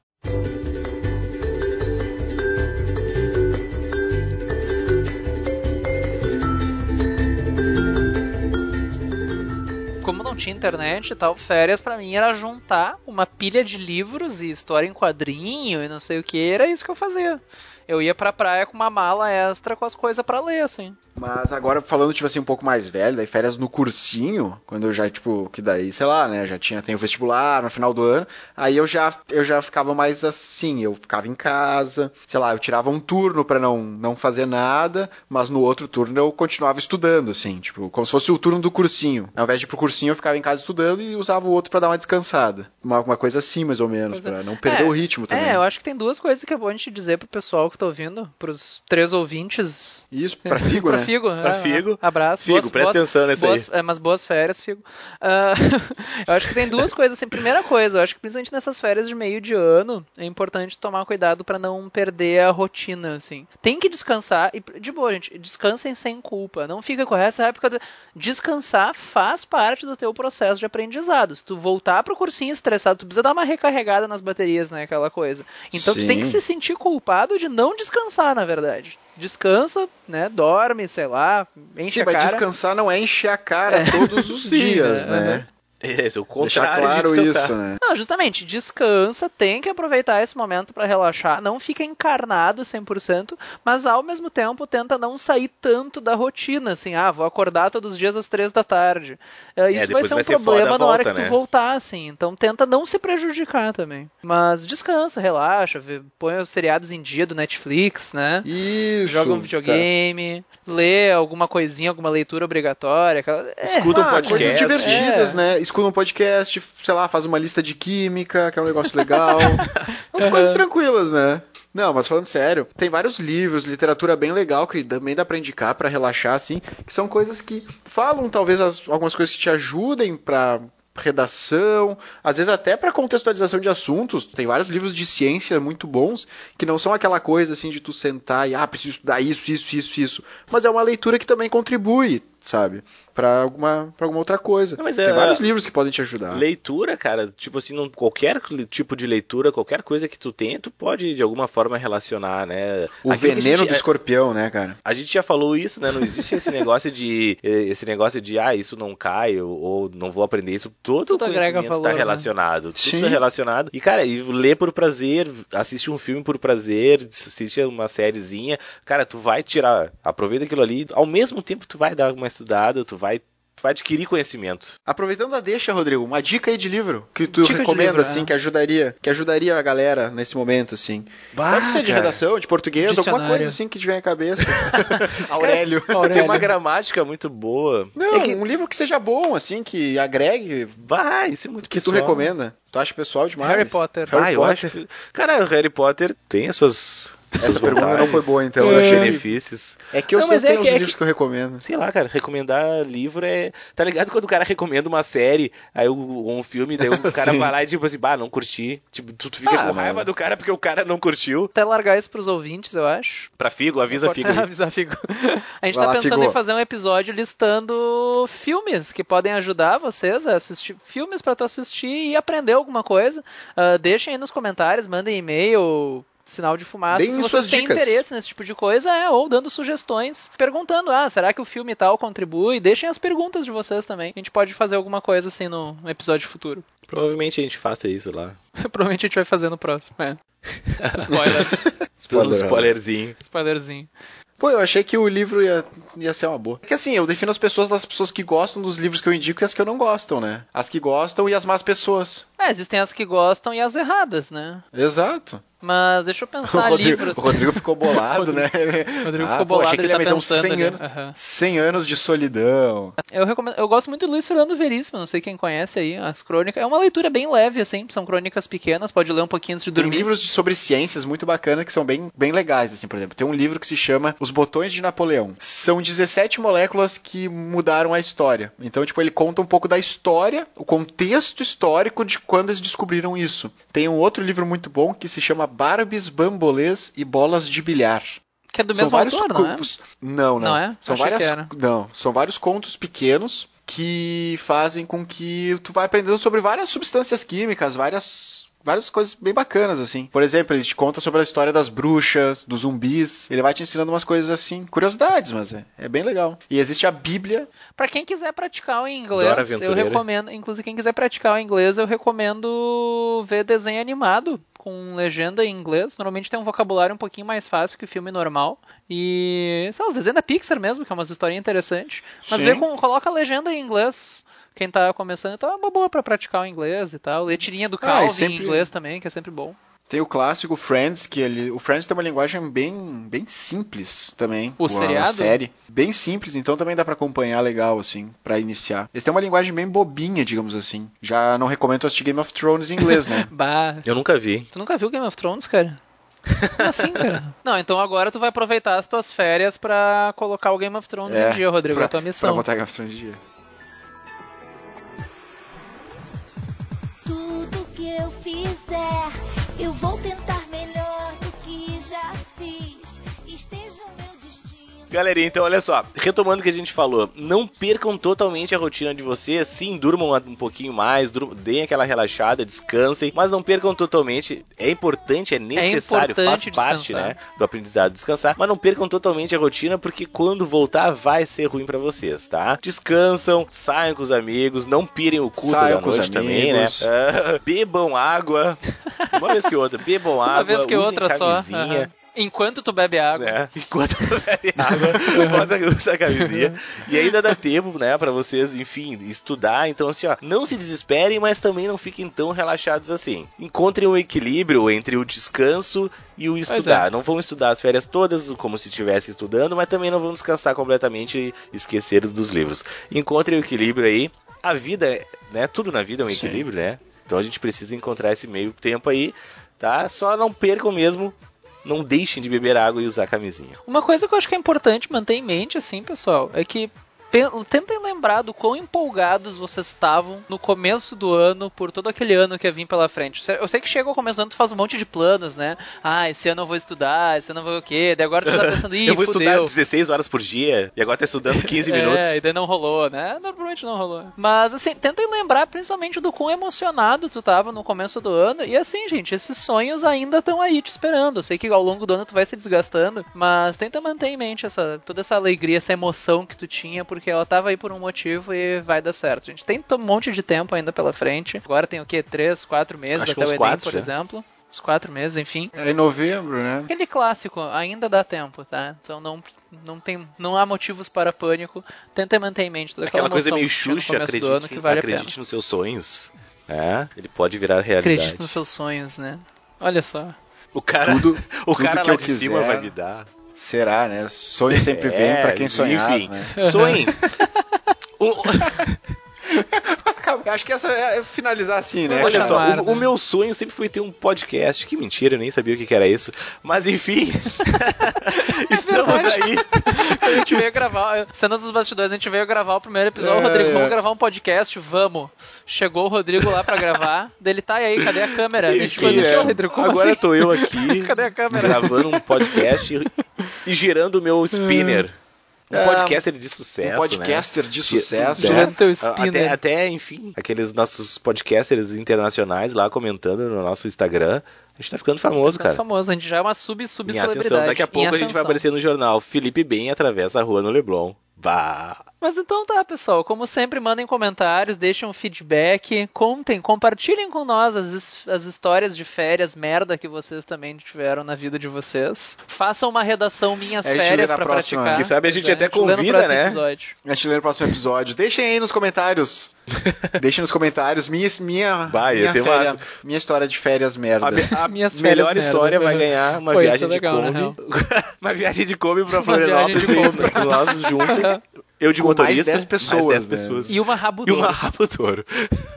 Como não tinha internet e tal, férias pra mim era juntar uma pilha de livros e história em quadrinho e não sei o que, era isso que eu fazia. Eu ia pra praia com uma mala extra com as coisas pra ler, assim. Mas agora falando, tipo assim, um pouco mais velho, daí férias no cursinho, quando eu já, tipo, que daí, sei lá, né, já tinha, tem o vestibular no final do ano, aí eu já, eu já ficava mais assim, eu ficava em casa, sei lá, eu tirava um turno pra não, não fazer nada, mas no outro turno eu continuava estudando, assim, tipo, como se fosse o turno do cursinho. Ao invés de ir pro cursinho, eu ficava em casa estudando e usava o outro pra dar uma descansada. Uma, uma coisa assim, mais ou menos, pra não perder É, o ritmo também. É, eu acho que tem duas coisas que é bom a gente dizer pro pessoal que tá ouvindo, pros três ouvintes. Isso, pra Figo, pra né? Figo. Pra é, Figo. Abraço. Figo, boas, presta boas, atenção nessa boas, aí. É, mas boas férias, Figo. Ah, eu acho que tem duas coisas, assim. Primeira coisa, eu acho que principalmente nessas férias de meio de ano, é importante tomar cuidado pra não perder a rotina, assim. Tem que descansar, e de boa, gente, descansem sem culpa. Não fica com essa época. Do... Descansar faz parte do teu processo de aprendizado. Se tu voltar pro cursinho estressado, tu precisa dar uma recarregada nas baterias, né? Aquela coisa. Então tu tem que Sim. se sentir culpado de não descansar, na verdade. Descansa, né? Dorme, sei lá, enche Sim, a mas cara. descansar não é encher a cara É. todos os Sim, dias, né? né? É, o Deixar contrário claro de isso, né? Não, justamente, descansa, tem que aproveitar esse momento pra relaxar, não fica encarnado 100%, mas ao mesmo tempo tenta não sair tanto da rotina, assim, ah, vou acordar todos os dias às três da tarde. É, isso vai ser um vai ser problema na hora volta, que tu né? voltar, assim, então tenta não se prejudicar também. Mas descansa, relaxa, vê- põe os seriados em dia do Netflix, né? Isso. Joga um tá. videogame, lê alguma coisinha, alguma leitura obrigatória. Aquela... É, Escuta um Ah, podcast. coisas divertidas, É. né? Escuta um podcast, sei lá, faz uma lista de química, que é um negócio legal. Umas coisas tranquilas, né? Não, mas falando sério, tem vários livros, literatura bem legal que também dá pra indicar pra relaxar, assim, que são coisas que falam talvez as- algumas coisas que te ajudem pra redação, às vezes até pra contextualização de assuntos. Tem vários livros de ciência muito bons que não são aquela coisa assim de tu sentar e ah, preciso estudar isso, isso, isso, isso, mas é uma leitura que também contribui, sabe? Pra alguma, pra alguma outra coisa. Não, mas Tem é- vários livros que podem te ajudar. Leitura, cara, tipo assim, não, qualquer tipo de leitura, qualquer coisa que tu tenha, tu pode de alguma forma relacionar, né? O Aquilo veneno gente- do escorpião, né, cara? A gente já falou isso, né? Não existe esse negócio de eh, esse negócio de ah, isso não cai ou, ou não vou aprender isso. Todo Tudo conhecimento valor, tá né? relacionado. Tudo Sim. tá relacionado. E cara, e lê por prazer, assiste um filme por prazer, assiste uma sériezinha. Cara, tu vai tirar, aproveita aquilo ali, ao mesmo tempo tu vai dar uma estudada, tu vai tu vai adquirir conhecimento. Aproveitando a deixa, Rodrigo, uma dica aí de livro que tu Dica recomenda, livro, assim, é. que ajudaria, que ajudaria a galera nesse momento, assim. Pode ser de cara. redação, de português, alguma coisa assim que te vem à cabeça. Aurélio. Tem Aurélio. uma gramática muito boa. Não, É que, um livro que seja bom, assim, que agregue, vai, isso é muito que tu pessoal. recomenda. Tu acha pessoal demais? Harry Potter. Harry ah, eu Potter. acho que... Cara, o Harry Potter tem as suas. Essa pergunta não foi boa, então. seus que- benefícios. É que eu Não, sei mas é os que- é livros que- que eu recomendo. Sei lá, cara, recomendar livro é. Tá ligado quando o cara recomenda uma série, aí um filme, daí o cara vai lá e tipo assim, bah, não curti. Tipo, tu, tu fica Ah, com raiva mas- do cara porque o cara não curtiu. Até largar isso pros ouvintes, eu acho. Pra Figo, avisa Figo. aí. Avisar Figo. A gente Vai tá lá, pensando Figo. em fazer um episódio listando filmes que podem ajudar vocês a assistir filmes pra tu assistir e aprender alguma coisa. Ah, deixem aí nos comentários, mandem e-mail, sinal de fumaça, Deem se vocês suas têm dicas. interesse nesse tipo de coisa, é, ou dando sugestões, perguntando, ah, será que o filme tal contribui? Deixem as perguntas de vocês também. A gente pode fazer alguma coisa assim no episódio futuro. Provavelmente a gente faça isso lá. Provavelmente a gente vai fazer no próximo, é. Spoiler. Spoiler. Spoiler. spoilerzinho. Spoilerzinho. Pô, eu achei que o livro ia, ia ser uma boa. É que assim, eu defino as pessoas das pessoas que gostam dos livros que eu indico e as que eu não gostam, né? As que gostam e as más pessoas. É, existem as que gostam e as erradas, né? Exato. Mas deixa eu O pensar Rodrigo, livros. o Rodrigo ficou bolado, né? O Rodrigo Ah, ficou pô, bolado, achei que ele ele tá pensando 100 ali. anos, Aham. 100 anos de solidão. Eu, recomendo, eu gosto muito do Luiz Fernando Veríssimo, não sei quem conhece aí, as crônicas. É uma leitura bem leve, assim, são crônicas pequenas, pode ler um pouquinho antes de Tem dormir. livros de- sobre ciências muito bacanas que são bem, bem legais, assim, por exemplo. Tem um livro que se chama Os Botões de Napoleão. São 17 moléculas que mudaram a história. Então, tipo, ele conta um pouco da história, o contexto histórico de quando eles descobriram isso. Tem um outro livro muito bom que se chama Barbies, Bambolês e Bolas de Bilhar. Que é do São mesmo vários autor, não é? Não, não. Não é? São Achei várias, que era. não, são vários contos pequenos que fazem com que tu vai aprendendo sobre várias substâncias químicas, várias várias coisas bem bacanas assim. Por exemplo, ele te conta sobre a história das bruxas, dos zumbis. Ele vai te ensinando umas coisas assim, curiosidades, mas é, é bem legal. E existe a Bíblia. Pra quem quiser praticar o inglês, eu recomendo, inclusive quem quiser praticar o inglês, eu recomendo ver desenho animado com legenda em inglês. Normalmente tem um vocabulário um pouquinho mais fácil que o filme normal. E são os desenhos da Pixar mesmo, que é uma história interessante. Mas Sim. vê com, coloca a legenda em inglês. Quem tá começando, então é uma boa pra praticar o inglês e tal. Ler tirinha do Ah, Calvin sempre- em inglês também, que é sempre bom. Tem o clássico Friends, que ele, o Friends tem uma linguagem bem, bem simples também. O seriado? Série. Bem simples, então também dá pra acompanhar legal, assim, pra iniciar. Eles têm uma linguagem bem bobinha, digamos assim. Já não recomendo assistir Game of Thrones em inglês, né? Bah, Eu nunca vi. tu nunca viu Game of Thrones, cara? Como assim, cara? Não, então agora tu vai aproveitar as tuas férias pra colocar o Game of Thrones É, em dia, Rodrigo. pra, é a tua Pra missão. botar Game of Thrones em dia. Galerinha, então olha só, retomando o que a gente falou, não percam totalmente a rotina de vocês, sim, durmam um pouquinho mais, dur- deem aquela relaxada, descansem, mas não percam totalmente, é importante, é necessário, importante faz parte, descansar. né, do aprendizado descansar, mas não percam totalmente a rotina, porque quando voltar vai ser ruim pra vocês, tá? Descansam, saiam com os amigos, não pirem o cu Saiam os noite também, né? Ah, bebam água, uma vez que outra, bebam água, Uma vez que usem outra só. camisinha, aham. Enquanto tu bebe água. né? Enquanto bebe água, bota usa a camisinha. E ainda dá tempo, né, pra vocês, enfim, estudar. Então, assim, ó, não se desesperem, mas também não fiquem tão relaxados assim. Encontrem um equilíbrio entre o descanso e o estudar. é. Não vão estudar as férias todas como se estivesse estudando, mas também não vão descansar completamente e esquecer dos livros. Encontrem o equilíbrio aí. A vida, né, tudo na vida é um Sim. equilíbrio, né? Então a gente precisa encontrar esse meio tempo aí, tá? Só não percam mesmo não deixem de beber água e usar camisinha. Uma coisa que eu acho que é importante manter em mente, assim, pessoal, é que tentem lembrar do quão empolgados vocês estavam no começo do ano por todo aquele ano que ia vir pela frente. Eu sei que chega o começo do ano, tu faz um monte de planos, né? Ah, esse ano eu vou estudar, esse ano eu vou o quê? Daí agora tu tá pensando, ih, eu vou estudar fudeu. 16 horas por dia e agora tá estudando 15 minutos. É, e daí não rolou, né? Normalmente não rolou. Mas assim, tentem lembrar principalmente do quão emocionado tu tava no começo do ano. E assim, gente, esses sonhos ainda estão aí te esperando. Eu sei que ao longo do ano tu vai se desgastando, mas tenta manter em mente essa, toda essa alegria, essa emoção que tu tinha, porque ela tava aí por um motivo e vai dar certo. A gente tem um monte de tempo ainda pela frente. Agora tem o quê? Três, quatro meses Acho até o Enem, quatro por já. exemplo. Uns quatro meses, enfim. É em novembro, né? Aquele clássico, ainda dá tempo, tá? Então não, não, tem, não há motivos para pânico. Tenta manter em mente toda aquela, Aquela coisa meio Xuxa, do ano acredite, que vale a acredite pena. nos seus sonhos. É, ele pode virar realidade. Acredite nos seus sonhos, né? Olha só. O cara, Tudo, o tudo cara que lá eu de cima quiser. vai me dar. Será, né? Sonho sempre vem É, pra quem sonhar, Enfim, né? sonhem. O- Acho que essa é finalizar assim, né? Olha só, o, o né? meu sonho sempre foi ter um podcast. Que mentira, eu nem sabia o que, que era isso. Mas enfim, estamos aí. A gente veio gravar, cena dos bastidores, a gente veio gravar o primeiro episódio. É, Rodrigo, é. vamos gravar um podcast? Vamos. Chegou o Rodrigo lá pra gravar. Dele tá e aí, cadê a câmera? A gente Enfim, ficou, é. "Deixa, Rodrigo, como Agora assim?" tô eu aqui Cadê a câmera? gravando um podcast e, e gerando o meu spinner. Um É, podcaster de sucesso. Um podcaster de né? sucesso. De- Gerando teu é, spinner. Até, até, enfim, aqueles nossos podcasters internacionais lá comentando no nosso Instagram. A gente tá ficando famoso, Tá cara. famoso, a gente já é uma sub sub Em ascensão. celebridade. Daqui a pouco a gente vai aparecer no jornal. Felipe Bem atravessa a rua no Leblon. Vá. Mas então tá, pessoal. Como sempre, mandem comentários, deixem um feedback, contem, compartilhem com nós as, as histórias de férias merda que vocês também tiveram na vida de vocês. Façam uma redação Minhas É, a gente lê Férias próxima. praticar. Quem sabe a gente Pois até convida, próximo né? episódio. A gente lê no próximo episódio. Deixem aí nos comentários. Deixem nos comentários minha, minha, Vai, minha, ser féria- massa. minha história de férias merda. A, a Minhas melhor férias história merda. vai ganhar uma Pô, isso viagem é legal, na de real. Kombi. uma viagem de Kombi viagem Florianópolis. nós juntos. Eu de Com mais motorista. 10 pessoas, mais 10 né? pessoas. E uma rabo E uma rabo touro.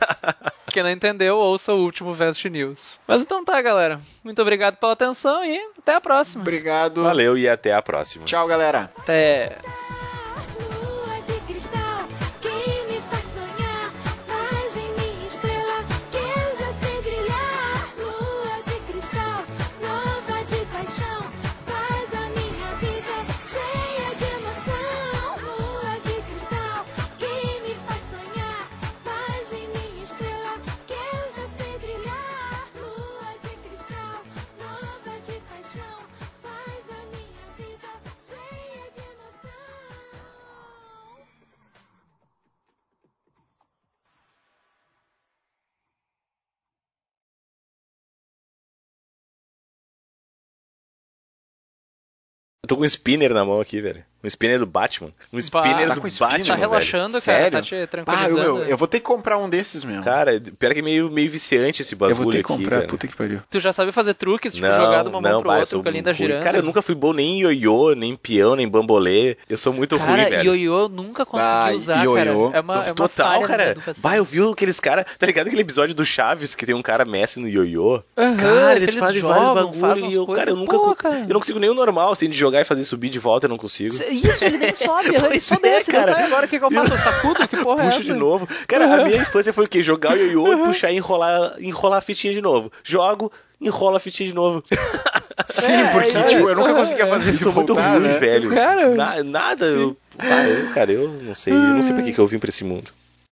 Quem não entendeu, ouça o último Vest News. Mas então tá, galera. Muito obrigado pela atenção e até a próxima. Obrigado. Valeu e até a próxima. Tchau, galera. Até. Eu tô com um spinner na mão aqui, velho. Um spinner do Batman. Um spinner tá do com spinner? Batman. Tá velho. relaxando, cara. Sério? Tá te Ah, eu, tranquilizando. meu, eu vou ter que comprar um desses mesmo. Cara, pior que é meio, meio viciante esse bagulho eu vou ter que aqui, comprar, puta que pariu. Tu já sabe fazer truques, tipo, não, jogar de uma mão não, pro eu outro com a linda girando. Cara, eu nunca fui bom nem em ioiô, nem peão, nem bambolê. Eu sou muito Cara, ruim, velho. ioiô eu nunca consegui Ah, usar, ioiô. cara. É uma, é uma Total, cara. Bah, eu vi aqueles caras. Tá ligado aquele episódio do Chaves que tem um cara mestre no ioiô? Aham, Cara, eles fazem jogam, vários bagulho fazem e eu, umas cara, eu nunca. Eu não consigo nem o normal, assim, de jogar e fazer subir de volta, eu não consigo. Isso, ele nem sobe, ele só é, desce, cara. cara. agora o que, que eu faço? Eu sacudo? Que porra é Puxo essa? de novo. Cara, a minha infância foi o quê? Jogar o ioiô e puxar e enrolar, enrolar a fitinha de novo. Jogo, enrola a fitinha de novo. Sim, É, porque, é, tipo, é, eu nunca é, conseguia é. fazer Eu isso sou muito ruim, né? velho. Cara, Na- nada. Eu, ah, eu, cara, eu não sei. Eu não sei pra que, que eu vim pra esse mundo.